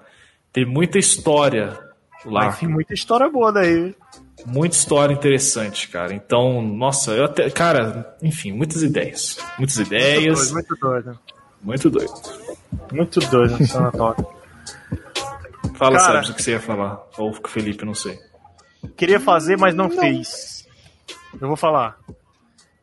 Tem muita história lá. Tem muita história boa daí. Muita história interessante, cara. Então, nossa, eu até. Cara, enfim, muitas ideias. Muitas ideias. Muito doido. Muito doido. Muito doido no sanatório. Fala, cara, Sérgio, o que você ia falar. Ou o Felipe, não sei. Queria fazer, mas não, não. fez. Eu vou falar.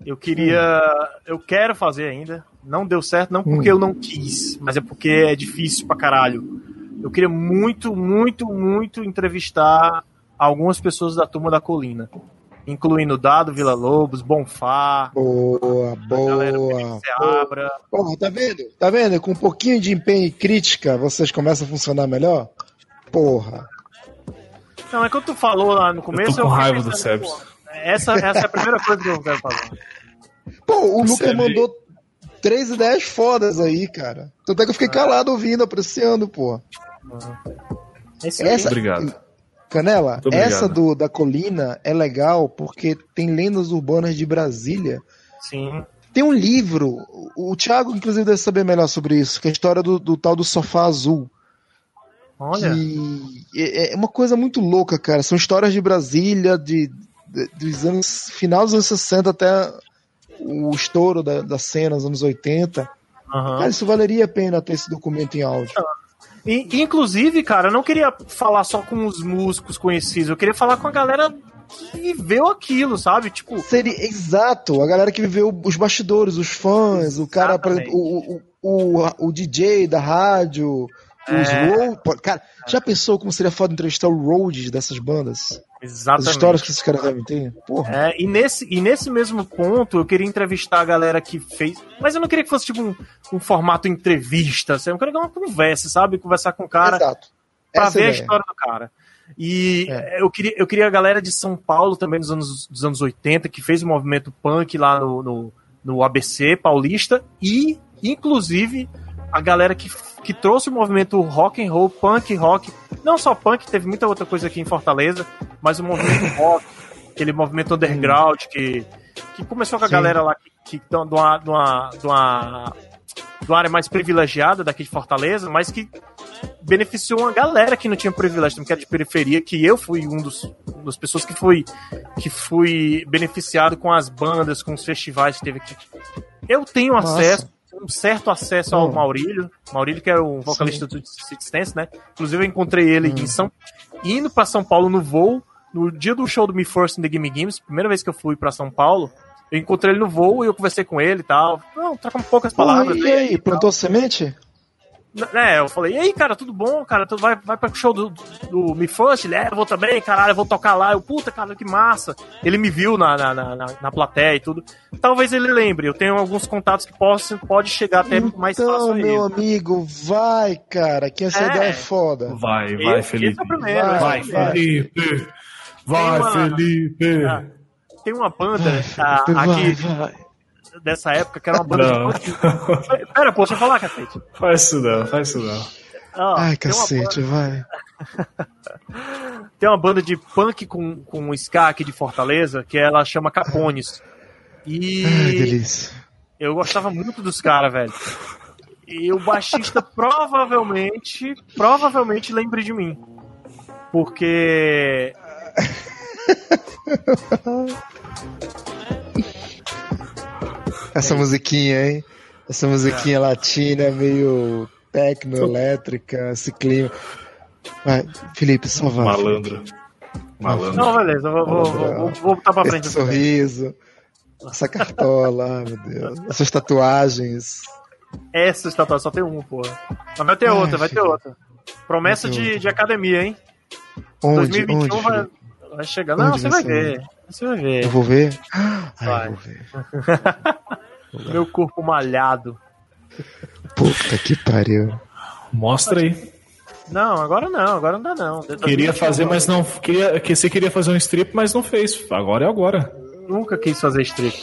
Eu queria. Hum. Eu quero fazer ainda. Não deu certo, não porque hum. eu não quis, mas é porque é difícil pra caralho. Eu queria muito, muito, muito entrevistar algumas pessoas da turma da colina. Incluindo Dado Vila Lobos, Bonfá. Boa, boa. Seabra. Porra, tá vendo? Tá vendo? Com um pouquinho de empenho e crítica, vocês começam a funcionar melhor? Porra. Não, é quando tu falou lá no começo. Eu tô com eu raiva do Sebs. Essa, essa é a primeira coisa que eu quero falar. Pô, o Lucas mandou três ideias fodas aí, cara. Tanto é que eu fiquei calado ouvindo, apreciando, pô. Essa, Obrigado. Canela, essa do, da colina é legal porque tem lendas urbanas de Brasília. Sim. Tem um livro, o Thiago, inclusive, deve saber melhor sobre isso, que é a história do, do tal do sofá azul. Olha. é, é uma coisa muito louca, cara. São histórias de Brasília, de, de dos anos. final dos anos 60 até o estouro da, da cena nos anos 80. Uhum. Cara, isso valeria a pena ter esse documento em áudio. E, inclusive, cara, eu não queria falar só com os músicos conhecidos, eu queria falar com a galera que viveu aquilo, sabe? Tipo. Seria exato, a galera que viveu os bastidores, os fãs, o cara, o, o, o, o DJ da rádio, os é... road. Cara, já pensou como seria foda entrevistar o road dessas bandas? Exatamente. As histórias que esses caras devem ter. Porra. É, e, nesse, e nesse mesmo ponto, eu queria entrevistar a galera que fez. Mas eu não queria que fosse tipo um, um formato entrevista. Assim, eu queria que uma conversa, sabe? Conversar com o cara. Exato. Pra Essa ver ideia. a história do cara. E é. eu, queria, eu queria a galera de São Paulo também dos anos, dos anos 80, que fez o movimento punk lá no, no, no ABC paulista. E, inclusive, a galera que, que trouxe o movimento rock and roll, punk rock, não só punk, teve muita outra coisa aqui em Fortaleza, mas o movimento rock, aquele movimento underground que, que começou com a Sim. galera lá que, que de, uma, de, uma, de, uma, de uma área mais privilegiada daqui de Fortaleza, mas que beneficiou uma galera que não tinha privilégio, que era de periferia, que eu fui um dos das pessoas que fui que fui beneficiado com as bandas, com os festivais que teve aqui. Eu tenho Nossa. acesso um certo acesso ao. Maurílio. Maurílio, que é o vocalista Sim. do Six Dance, né? Inclusive, eu encontrei ele hum. em São... indo para São Paulo no voo, no dia do show do Me First in the Gimme Games, primeira vez que eu fui para São Paulo. Eu encontrei ele no voo e eu conversei com ele e tal. Não, trocamos poucas palavras. e aí, plantou semente? É, eu falei, e aí, cara, tudo bom, cara? Tu vai, vai pro show do, do Me First? Ele, é, eu vou também, caralho, eu vou tocar lá. Eu, puta, cara, que massa. Ele me viu na, na, na, na plateia e tudo. Talvez ele lembre, eu tenho alguns contatos que possam, pode chegar até então, mais fácil Então, meu amigo, vai, cara, que essa é. ideia é foda. Vai, vai, Felipe. Esse é primeiro, vai, vai, Felipe. Vai, uma, Felipe. Ah, tem uma banda ah, aqui... Vai, vai dessa época, que era uma banda não. de punk. Pera, pô, deixa eu falar, cacete. Faz isso não, faz isso não. Ai, cacete, banda... vai. tem uma banda de punk com, com ska aqui de Fortaleza, que ela chama Capones. E. Ai, delícia. Eu gostava muito dos caras, velho. E o baixista provavelmente, provavelmente lembre de mim. Porque. Essa musiquinha, hein? Essa musiquinha é. latina, meio tecno, elétrica, esse clima. Vai, Felipe, só vai. Malandro. Malandro. Não, beleza, vou, vou, vou, vou botar pra frente. Esse sorriso, essa cartola, ai meu Deus. Essas tatuagens. Essa tatuagem só tem uma, porra. Mas vai ter ai, outra, vai ter outra. Promessa de, de academia, hein? Onde? 2021 onde, vai, vai chegar. Não, você vai ver. Você vai ver. Eu vou ver? Vai. eu vou ver. Meu corpo malhado. Puta que pariu. Mostra aí. Não, agora não, agora não dá não. Queria fazer, mas não. Queria, que você queria fazer um strip, mas não fez. Agora é agora. Nunca quis fazer strip.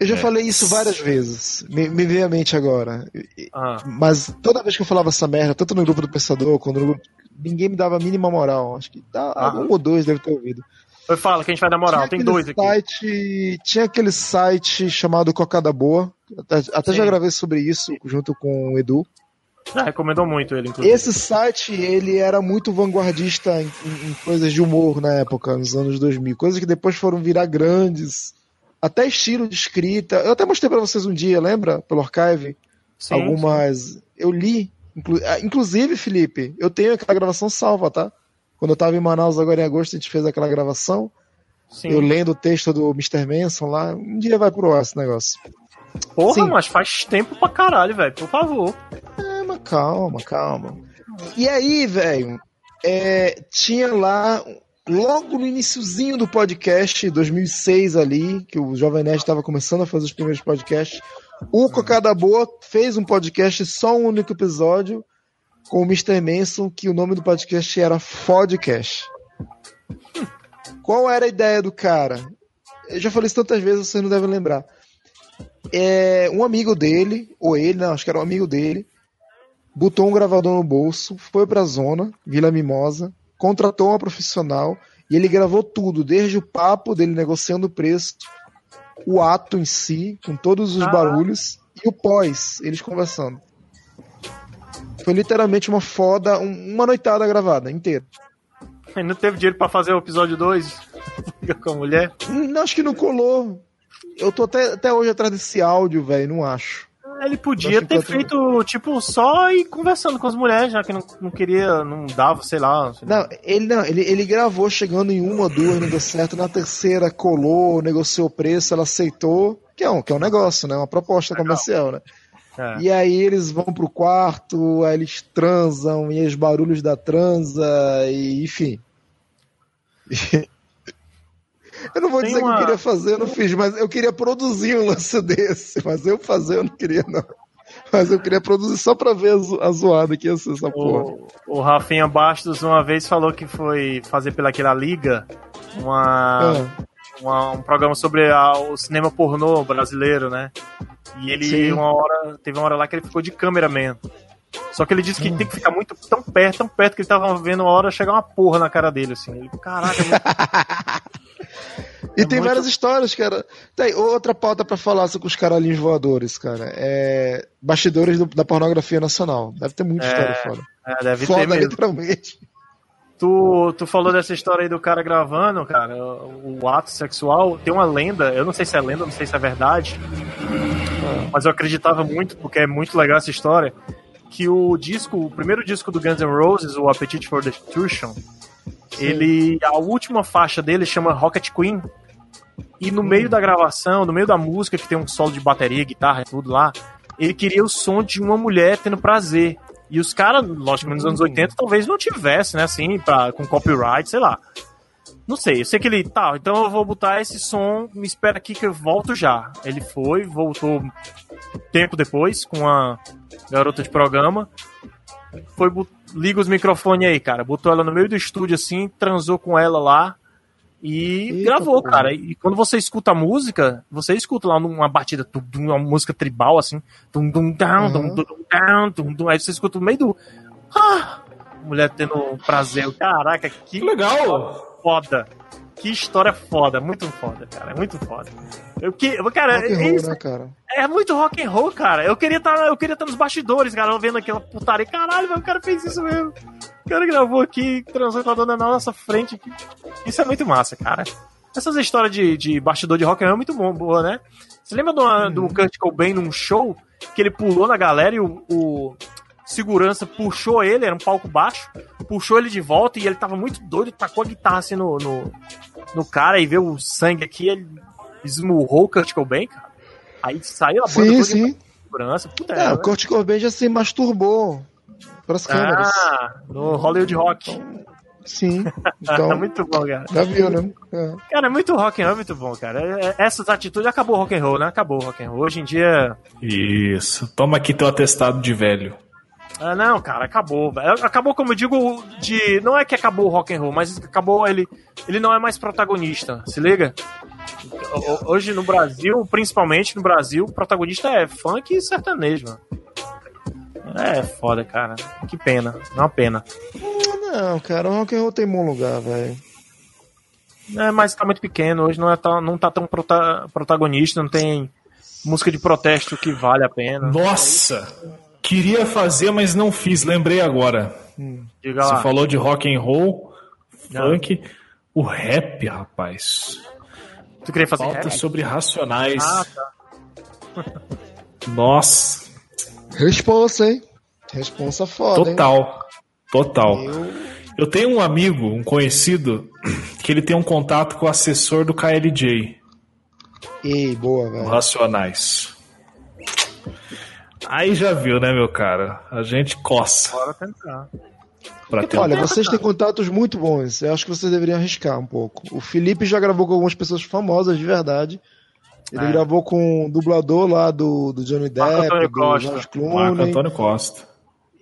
Eu já é. falei isso várias vezes. Me, me veio à mente agora. Ah. Mas toda vez que eu falava essa merda, tanto no grupo do Pensador, quando no grupo, ninguém me dava a mínima moral. Acho que tá, ah. um ou dois deve ter ouvido. Eu falo que a gente vai dar moral, tinha tem dois aqui. Site, tinha aquele site chamado Cocada Boa. Até, até já gravei sobre isso junto com o Edu. Já recomendou muito ele, inclusive. Esse site, ele era muito vanguardista em, em, coisas de humor na época, nos anos 2000. Coisas que depois foram virar grandes. Até estilo de escrita. Eu até mostrei para vocês um dia, lembra? Pelo archive. Sim, Algumas. Sim. Eu li. Inclu... Ah, inclusive, Felipe, eu tenho aquela gravação salva, tá? Quando eu tava em Manaus agora em agosto, a gente fez aquela gravação. Sim. Eu lendo o texto do Mr. Manson lá. Um dia vai pro ar esse negócio. Porra, Sim. mas faz tempo pra caralho, velho. Por favor. É, mas calma, calma. E aí, velho, é, tinha lá, logo no iníciozinho do podcast, 2006 ali, que o Jovem Nerd estava começando a fazer os primeiros podcasts, o Cocada Boa fez um podcast, só um único episódio, com o Mr. Manson, que o nome do podcast era Fodcast. Qual era a ideia do cara? Eu já falei isso tantas vezes, vocês não devem lembrar. É, um amigo dele, ou ele, não, acho que era um amigo dele, botou um gravador no bolso, foi pra zona, Vila Mimosa, contratou uma profissional e ele gravou tudo, desde o papo dele negociando o preço, o ato em si, com todos os ah. barulhos, e o pós, eles conversando. Foi literalmente uma foda, uma noitada gravada inteira. Não teve dinheiro para fazer o episódio 2 com a mulher? Não, acho que não colou. Eu tô até, até hoje atrás desse áudio, velho, não acho. Ele podia ter feito, tipo, só ir conversando com as mulheres, já que não, não queria, não dava, sei lá. Sei não, ele não, ele, ele gravou chegando em uma, duas, não deu certo. Na terceira colou, negociou o preço, ela aceitou. Que é um, que é um negócio, né? Uma proposta Legal. comercial, né? É. E aí eles vão pro quarto, aí eles transam, e os barulhos da transa, e enfim. eu não vou Tem dizer uma... que eu queria fazer, eu não fiz, mas eu queria produzir um lance desse, mas eu fazer eu não queria, não. Mas eu queria produzir só pra ver a zoada que ia ser essa porra. O, o Rafinha Bastos uma vez falou que foi fazer pelaquela liga uma, é. uma um programa sobre a, o cinema pornô brasileiro, né? E ele, Sim. uma hora, teve uma hora lá que ele ficou de cameraman. Só que ele disse que hum. tem que ficar muito tão perto, tão perto que ele tava vendo uma hora chegar uma porra na cara dele, assim. Ele, caraca, E é tem muito... várias histórias, cara. Tem outra pauta para falar sobre os caralhinhos voadores, cara. É bastidores do, da pornografia nacional. Deve ter muita é, história foda. É, deve foda, ter mesmo. literalmente. Tu, tu falou dessa história aí do cara gravando, cara, o, o ato sexual. Tem uma lenda, eu não sei se é lenda, não sei se é verdade, mas eu acreditava muito, porque é muito legal essa história, que o disco, o primeiro disco do Guns N' Roses, o Appetite for Destruction, ele, a última faixa dele chama Rocket Queen, e no meio da gravação, no meio da música, que tem um solo de bateria, guitarra e tudo lá, ele queria o som de uma mulher tendo prazer. E os caras, lógico, nos anos 80 talvez não tivesse, né, assim, pra, com copyright, sei lá. Não sei, eu sei que ele, tá, então eu vou botar esse som, me espera aqui que eu volto já. Ele foi, voltou tempo depois com a garota de programa. Foi, liga os microfones aí, cara. Botou ela no meio do estúdio assim, transou com ela lá. E Eita, gravou, cara. E quando você escuta a música, você escuta lá uma batida, uma música tribal, assim. Dum, dum, down, uhum. dum, dum, dum, dum, aí você escuta no meio do. Ah, mulher tendo prazer. Caraca, que legal! Foda. Que história foda, muito foda, cara. Muito foda. Eu que, cara, rock é, isso, né, cara? é muito rock and roll, cara. Eu queria estar, tá, eu queria estar tá nos bastidores, cara, vendo aquela putaria. Caralho, o cara fez isso mesmo. O cara gravou aqui, transou com a dona na nossa frente. Isso é muito massa, cara. essas histórias de, de bastidor de rock and roll é muito bom, boa, né? Você lembra do, hum. do Kurt Cobain num show que ele pulou na galera e o, o segurança puxou ele, era um palco baixo, puxou ele de volta e ele tava muito doido, tacou a guitarra assim no, no, no cara e viu o sangue aqui, ele esmurrou o Kurt Cobain, cara. Aí saiu a banda sim, sim. segurança. Puta, é, é, o Kurt Cobain já se masturbou pras câmeras. Ah, no Hollywood Rock. Então, sim. Então, é muito bom, cara. Já viu, né? É. Cara, é muito rock and roll, é muito bom, cara. É, essas atitudes acabou o rock and roll, né? Acabou o rock and roll. Hoje em dia. Isso. Toma aqui teu atestado de velho. Ah, não, cara, acabou. Acabou, como eu digo, de. Não é que acabou o rock and roll, mas acabou ele. Ele não é mais protagonista, se liga? Hoje no Brasil, principalmente no Brasil, o protagonista é funk e sertanejo, mano. É foda, cara. Que pena. É uma pena. Não, cara, o rock and roll tem bom lugar, velho. É, mas tá muito pequeno. Hoje não, é tão, não tá tão prota protagonista, não tem música de protesto que vale a pena. Nossa! Queria fazer, mas não fiz. Lembrei agora. Hum. Você falou de rock and roll, funk, o rap, rapaz. Tu queria fazer Falta rap? sobre racionais. Ah, tá. Nossa. Responsa, hein? Responsa foda. Total. Hein? Total. Eu... Eu tenho um amigo, um conhecido, que ele tem um contato com o assessor do KLJ. Ei, boa, velho. Racionais. Aí já viu, né, meu cara? A gente coça. Bora tentar. Olha, vocês têm contatos muito bons. Eu acho que vocês deveriam arriscar um pouco. O Felipe já gravou com algumas pessoas famosas de verdade. Ele é. gravou com o dublador lá do, do Johnny Depp, do George Clooney. Marco Antônio Costa.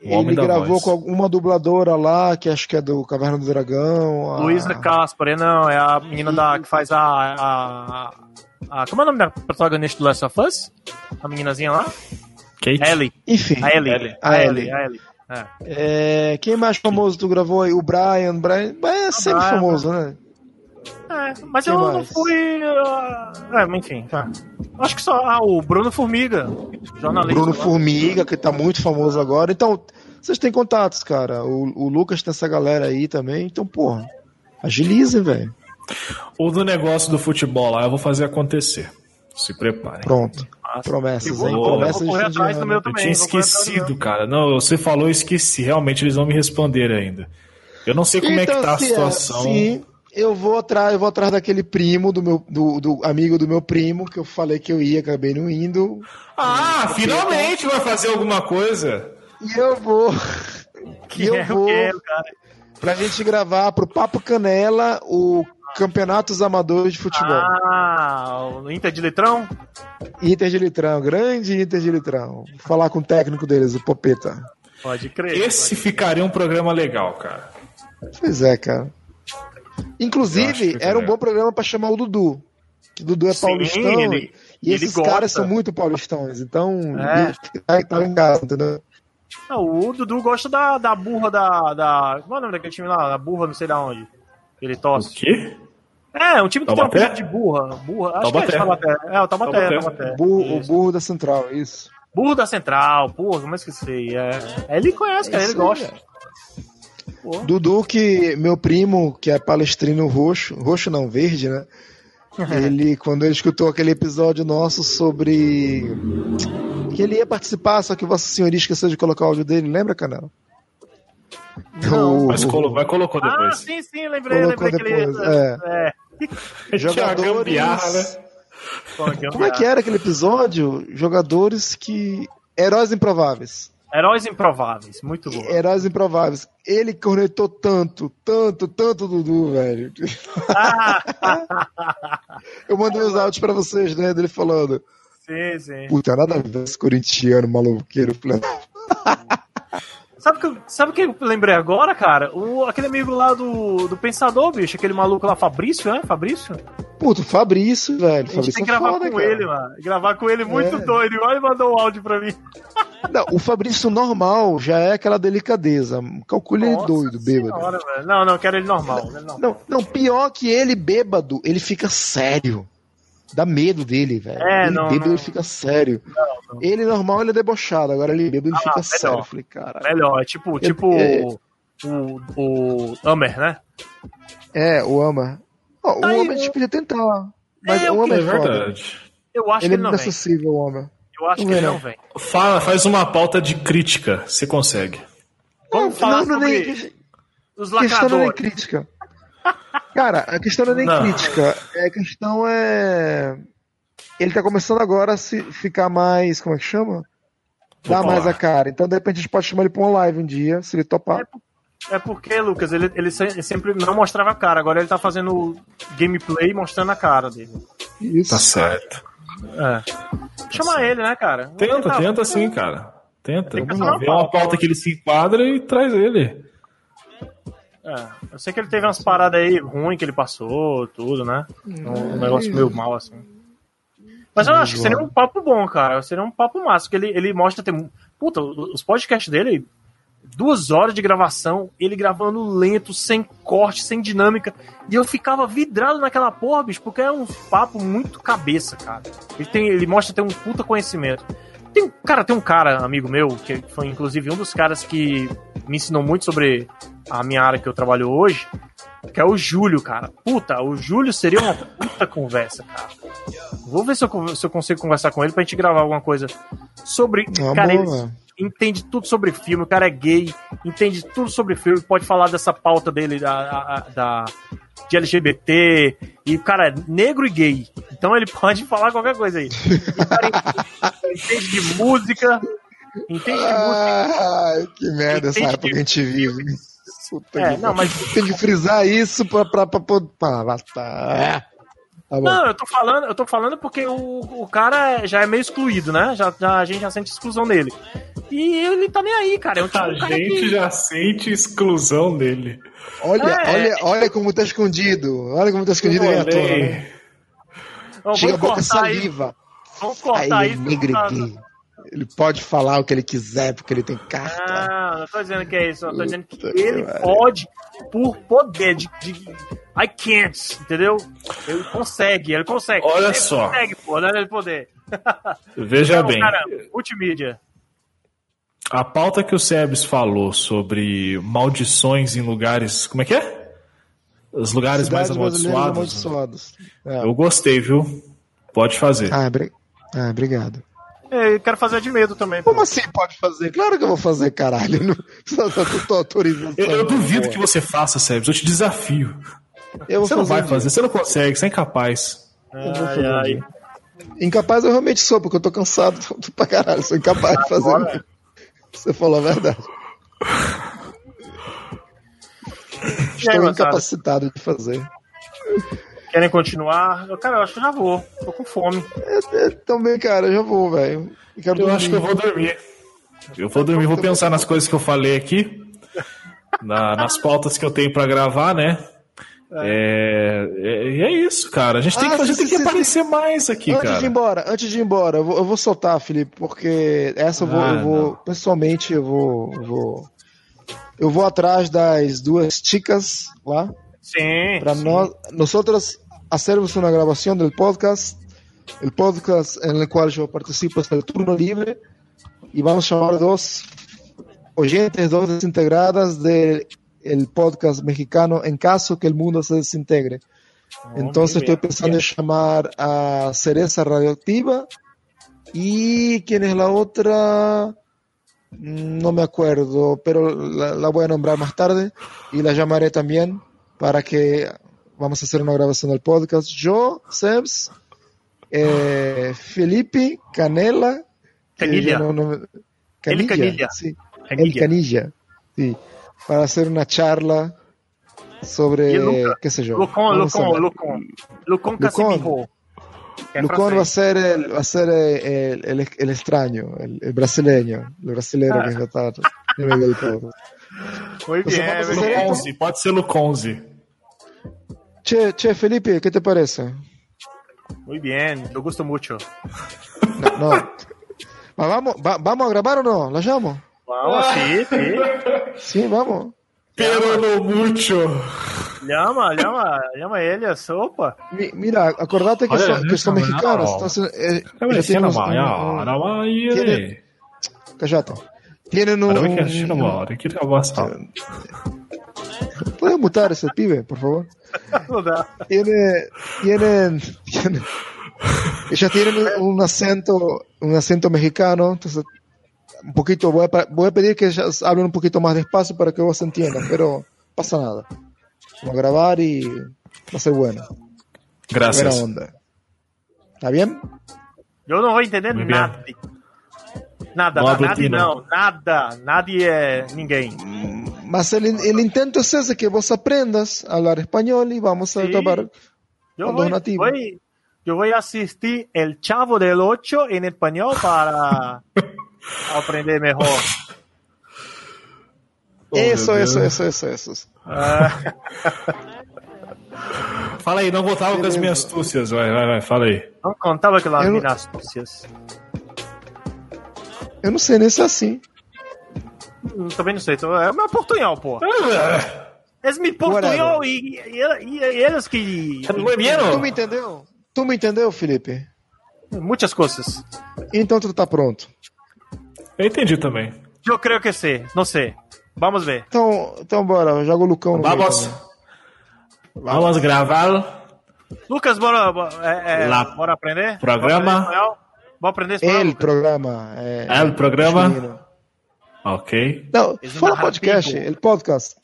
Ele gravou voz. com uma dubladora lá, que acho que é do Caverna do Dragão. A... Luísa Caspar, não, é a menina da, que faz a, a, a, Como é o nome da protagonista do Last of Us? A meninazinha lá? Kate? Ellie. Enfim. A Ellie. Ellie. A, Ellie. A Ellie. É. É, quem mais famoso tu gravou aí? O Brian. Brian é sempre Brian, famoso, né? É, mas quem eu mais? não fui. Uh... É, enfim. Tá. Acho que só. Ah, o Bruno Formiga. Jornalista. Bruno lá. Formiga, que tá muito famoso agora. Então, vocês têm contatos, cara. O, o Lucas tem essa galera aí também. Então, porra. Agilizem, velho. O do negócio do futebol lá, eu vou fazer acontecer. Se preparem. Pronto. Promessas, hein? Promessas eu vou correr atrás do meu também. Eu tinha esquecido, cara. Não, você falou, eu esqueci. Realmente eles vão me responder ainda. Eu não sei como então, é que então, tá a é situação. É, sim, eu vou atrás, eu vou atrás daquele primo do meu do, do, amigo do meu primo que eu falei que eu ia, acabei não indo. Ah, finalmente vai fazer alguma coisa. E eu vou. Que e eu é vou. Quero, cara. Pra gente gravar pro Papo Canela o Campeonatos Amadores de Futebol. Ah, o Inter de Litrão? Inter de Litrão, grande Inter de Litrão. Vou falar com o técnico deles, o Popeta. Pode crer. Esse pode ficaria um programa legal, cara. Pois é, cara. Inclusive, era um bom programa para chamar o Dudu. O Dudu é Sim, paulistão. Ele, e esses caras são muito paulistões. Então, é. tá, tá em casa, entendeu? Não, o Dudu gosta da, da burra da, da. Como é o nome daquele time lá? Da burra, não sei da onde. Ele tosse. O quê? É, um time que Taubaté? tem um de burra. burra. Acho Taubaté. que é Taubaté. É, o Taubaté. Taubaté. Taubaté. Burro, o burro da central, isso. Burro da central, porra, como é que esqueci? É, ele conhece, cara, ele gosta. Dudu, que meu primo, que é palestrino roxo, roxo não, verde, né? ele, quando ele escutou aquele episódio nosso sobre que ele ia participar, só que Vossa Senhoria esqueceu de colocar o áudio dele, lembra, canal? Não, mas, colo mas colocou depois. Ah, sim, sim, lembrei, colocou lembrei depois, que ele... É. é. Jogadores... né? Como é que era aquele episódio? Jogadores que... Heróis improváveis. Heróis Improváveis, muito bom. Heróis Improváveis. Ele cornetou tanto, tanto, tanto Dudu, velho. Eu mandei os áudios pra vocês, né? Dele falando. Sim, sim. Puta, nada a ver esse corintiano maluqueiro. Sabe que, sabe que eu lembrei agora, cara? O, aquele amigo lá do, do Pensador, bicho, aquele maluco lá, Fabrício, né? Fabrício? Puto, Fabrício, velho. A gente tem que gravar é foda, com cara. ele, mano. Gravar com ele muito é. doido. Olha, mandou um áudio pra mim. Não, o Fabrício normal já é aquela delicadeza. Calcule ele doido, bêbado. Senhora, não, não, quero ele normal, ele normal. Não, não, pior que ele bêbado, ele fica sério. Dá medo dele, velho. É, ele não, bêbado, não. ele fica sério. Não, ele normal, ele é debochado. Agora ele bêbado, ele ah, fica melhor. sério. Eu falei, cara. Melhor, é tipo, tipo é... o, o Amer, né? É, o Amar. Oh, o homem a gente podia tentar. Mas é, o homem é, é verdade. Eu acho ele que ele não é acessível, o homem. Eu acho não que ele não vem. Fala, faz uma pauta de crítica, você consegue. Vamos não, falar não, sobre nem, os lacradores. questão não é crítica. Cara, a questão não é nem não. crítica. É, a questão é. Ele tá começando agora a se ficar mais. Como é que chama? Dar mais a cara. Então, de repente, a gente pode chamar ele pra uma live um dia, se ele topar. É, é porque, Lucas, ele, ele sempre não mostrava a cara. Agora ele tá fazendo gameplay mostrando a cara dele. Isso. Tá certo. É. Chama ele, né, cara? Tenta, tenta sim, cara. Tenta. Vê uma pauta que ele se enquadra e traz ele. É, eu sei que ele teve umas paradas aí ruins que ele passou, tudo, né? Um negócio meio mal, assim. Mas eu acho que seria um papo bom, cara. Seria um papo massa, porque ele, ele mostra ter. Puta, os podcasts dele, duas horas de gravação, ele gravando lento, sem corte, sem dinâmica. E eu ficava vidrado naquela porra, bicho, porque é um papo muito cabeça, cara. Ele, tem, ele mostra ter um puta conhecimento. Tem, cara, tem um cara, amigo meu, que foi inclusive um dos caras que me ensinou muito sobre a minha área que eu trabalho hoje, que é o Júlio, cara. Puta, o Júlio seria uma puta conversa, cara. Vou ver se eu, se eu consigo conversar com ele pra gente gravar alguma coisa sobre. Cara, ele entende tudo sobre filme, o cara é gay, entende tudo sobre filme, pode falar dessa pauta dele da, da de LGBT, e o cara é negro e gay. Então ele pode falar qualquer coisa aí. O cara entende de música. Entende de música. que merda essa época que a gente vive. Puta é, não, mas... Tem que frisar isso pra, pra, pra, pra, pra, tá. Tá não, eu tô falando, eu tô falando porque o, o cara já é meio excluído, né? Já, já, a gente já sente exclusão dele. E ele tá nem aí, cara. É um tipo a gente que... já sente exclusão dele. Olha, é, olha, olha como tá escondido. Olha como tá escondido aí a tona, né? Chega a boca saliva. Vamos cortar aí, isso. Negro. Ele pode falar o que ele quiser, porque ele tem carta. Não, não tô dizendo que é isso. Eu tô dizendo que ele pode, por poder de, de. I can't, entendeu? Ele consegue, ele consegue. Olha ele só. Consegue, pô, não é de poder. Veja então, bem. Cara, multimídia. A pauta que o Sebes falou sobre maldições em lugares. Como é que é? Os lugares mais amaldiçoados. amaldiçoados. É. Eu gostei, viu? Pode fazer. Ah, ah obrigado. É, eu quero fazer de medo também. Como pô. assim pode fazer? Claro que eu vou fazer, caralho. Não, tô autorizando. Eu, eu duvido que você faça, Sebes. Eu te desafio. Eu você não vai fazer, você não consegue, você é incapaz. Ai, ai. Incapaz eu realmente sou, porque eu tô cansado pra caralho. Sou incapaz de fazer. Você falou a verdade. Estou aí, incapacitado de fazer. Querem continuar? Cara, eu acho que já vou. Tô com fome. É, é, também, cara, já vou, velho. Eu, eu acho que eu vou dormir. Eu vou dormir, vou pensar nas coisas que eu falei aqui. Na, nas pautas que eu tenho para gravar, né? É, é, é, isso, cara. A gente tem, ah, que, a gente tem que aparecer mais aqui, antes cara. Antes de ir embora, antes de ir embora, eu vou, eu vou soltar, Felipe, porque essa eu vou, ah, eu vou pessoalmente, eu vou, eu vou, eu vou atrás das duas chicas lá. Sim. Para nós, nosotros hacermos una grabación del podcast, el podcast en el cual yo participo es el turno libre y vamos a llamar dos oyentes, dos desintegradas de el podcast mexicano en caso que el mundo se desintegre. Oh, Entonces estoy pensando en llamar a Cereza Radioactiva y quién es la otra, no me acuerdo, pero la, voy a nombrar más tarde y la llamaré también para que vamos a hacer una grabación del podcast. Yo, Sebs, eh, Felipe, Canela, Canilla. Canilla, Canilla. Sí. El Canilla, sí para hacer una charla sobre, Luca, qué sé yo. Lucón, Lucón, Lucón, Lucón Casimiro. Lucón va a ser el, va a ser el, el, el extraño, el, el, brasileño, el brasileiro que está en medio de todo. Muy bien, Luconzi, pode ser Luconzi. Che, che, Felipe, ¿qué te parece? Muy bien, yo gusto mucho. No, no. ¿Vamos, va, ¿Vamos a grabar o no? ¿La llamo? Vamos, sí, sí. Sí, vamos. Pero no mucho. Llama, llama, llama a sopa. mira, acordate que, Olha, son, que son mexicanos. Entonces, eh, tienen tienen, Callate. Tienen un... un, un ¿Puedes mutar a ese pibe, por favor? Tiene, tienen, tienen- ellos tienen un acento, un acento mexicano, entonces un poquito, voy a, voy a pedir que ellos hablen un poquito más despacio para que vos entiendan, pero pasa nada. Vamos a grabar y va a ser bueno. Buena Gracias. onda. ¿Está bien? Eu não vou entender Muy bien. nada. Nada, No nadie não, nada, nadie ninguém. Mas el, el intento es ese, que vos aprendas a hablar español y vamos a Sí. acabar. Eu Falou vou, nativo. vou, eu vou assistir El Chavo del Ocho em espanhol para aprender melhor. eso, eso, eso, eso, eso. Ah, Fala aí, não voltava com as minhas astúcias. Vai, vai, vai, fala aí. não contava Eu não- minhas astúcias. Eu não sei nem se é assim. Hum, Também não sei, é meu portunhol, pô. Eles me portunhol e, e, e, e eles que. Tu me entendeu? Tu me entendeu, Felipe? Muitas coisas. Então tu tá pronto. Eu entendi também. Eu creio que sei, não sei. Vamos ver. Então, então bora, joga o Lucão no meio Vamos. Vamos gravar. Lucas, bora, bora, é, é, Lá. bora aprender? Programa. Bora aprender espanhol? Vou aprender espanhol. El Lucas? programa. É, El programa. menino. Ok. Não, fala podcast, el podcast.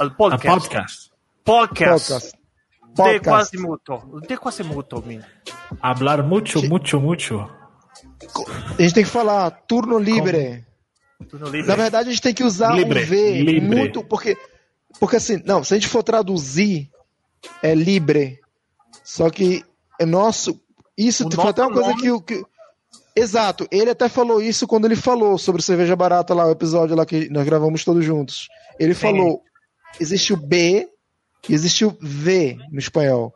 El A podcast. podcast. Podcast. Podcast. De quase muto. De quase muto, menino. Hablar mucho, mucho, mucho. A gente tem que falar turno livre. Turno livre. Na verdade, a gente tem que usar Libre, o V libre. muito, porque, porque assim, não, se a gente for traduzir, é libre. Só que é nosso. Isso O foi até uma coisa que, o- que. Exato, ele até falou isso quando ele falou sobre cerveja barata lá, o episódio lá que nós gravamos todos juntos. Ele Sim. falou: existe o B e existe o V no espanhol.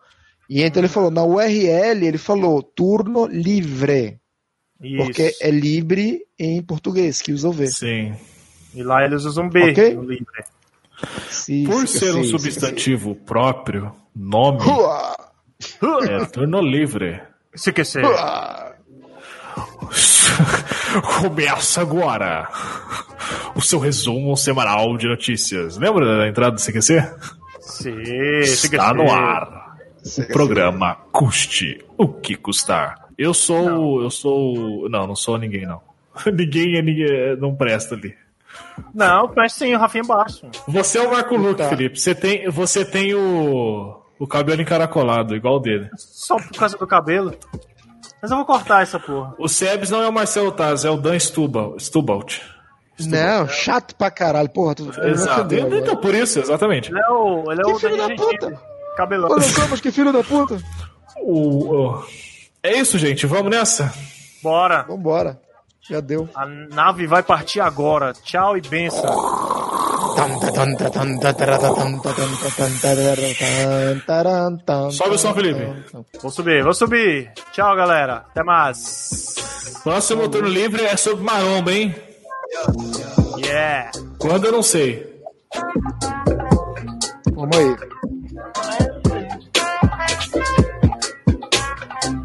E então ele falou, na URL ele falou turno livre, Isso. porque é livre em português, que usa o V. Sim. E lá eles usam B Ok. no livre. Sim, Por sim, ser um sim, sim, substantivo próprio, nome sim. Uá, é turno livre. Se que ser. uá. Começa agora o seu resumo semanal de notícias. Lembra da entrada do CQC? Sim, Está ser. no ar. O programa Custe o que custar. Eu sou. Eu sou. Não, não sou ninguém, não. Ninguém é ninguém. Não presta ali. Não, presta sim, o Rafinha embaixo. Você é o Marco Luque, Tá. Felipe. Você tem, você tem o. O cabelo encaracolado, igual o dele. Só por causa do cabelo. Mas eu vou cortar essa porra. O Sebes não é o Marcelo Taz, é o Dan Stubalt. Stubalt. Não, chato pra caralho, porra. Tu, Exato. agora. Então, por isso, exatamente. Ele é o, ele é Que o filho da puta! Gentili. Cabelão. Ô, Lucas, que filho da puta. O, o- É isso, gente. Vamos nessa? Bora. Vambora. Já deu. A nave vai partir agora. Tchau e benção. Sobe o som, Felipe. Vou subir, vou subir. Tchau, galera. Até mais. Próximo turno livre é sobre maromba, hein? Yeah. Quando eu não sei. Vamos aí.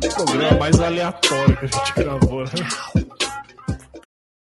O programa mais aleatório que a gente gravou, né?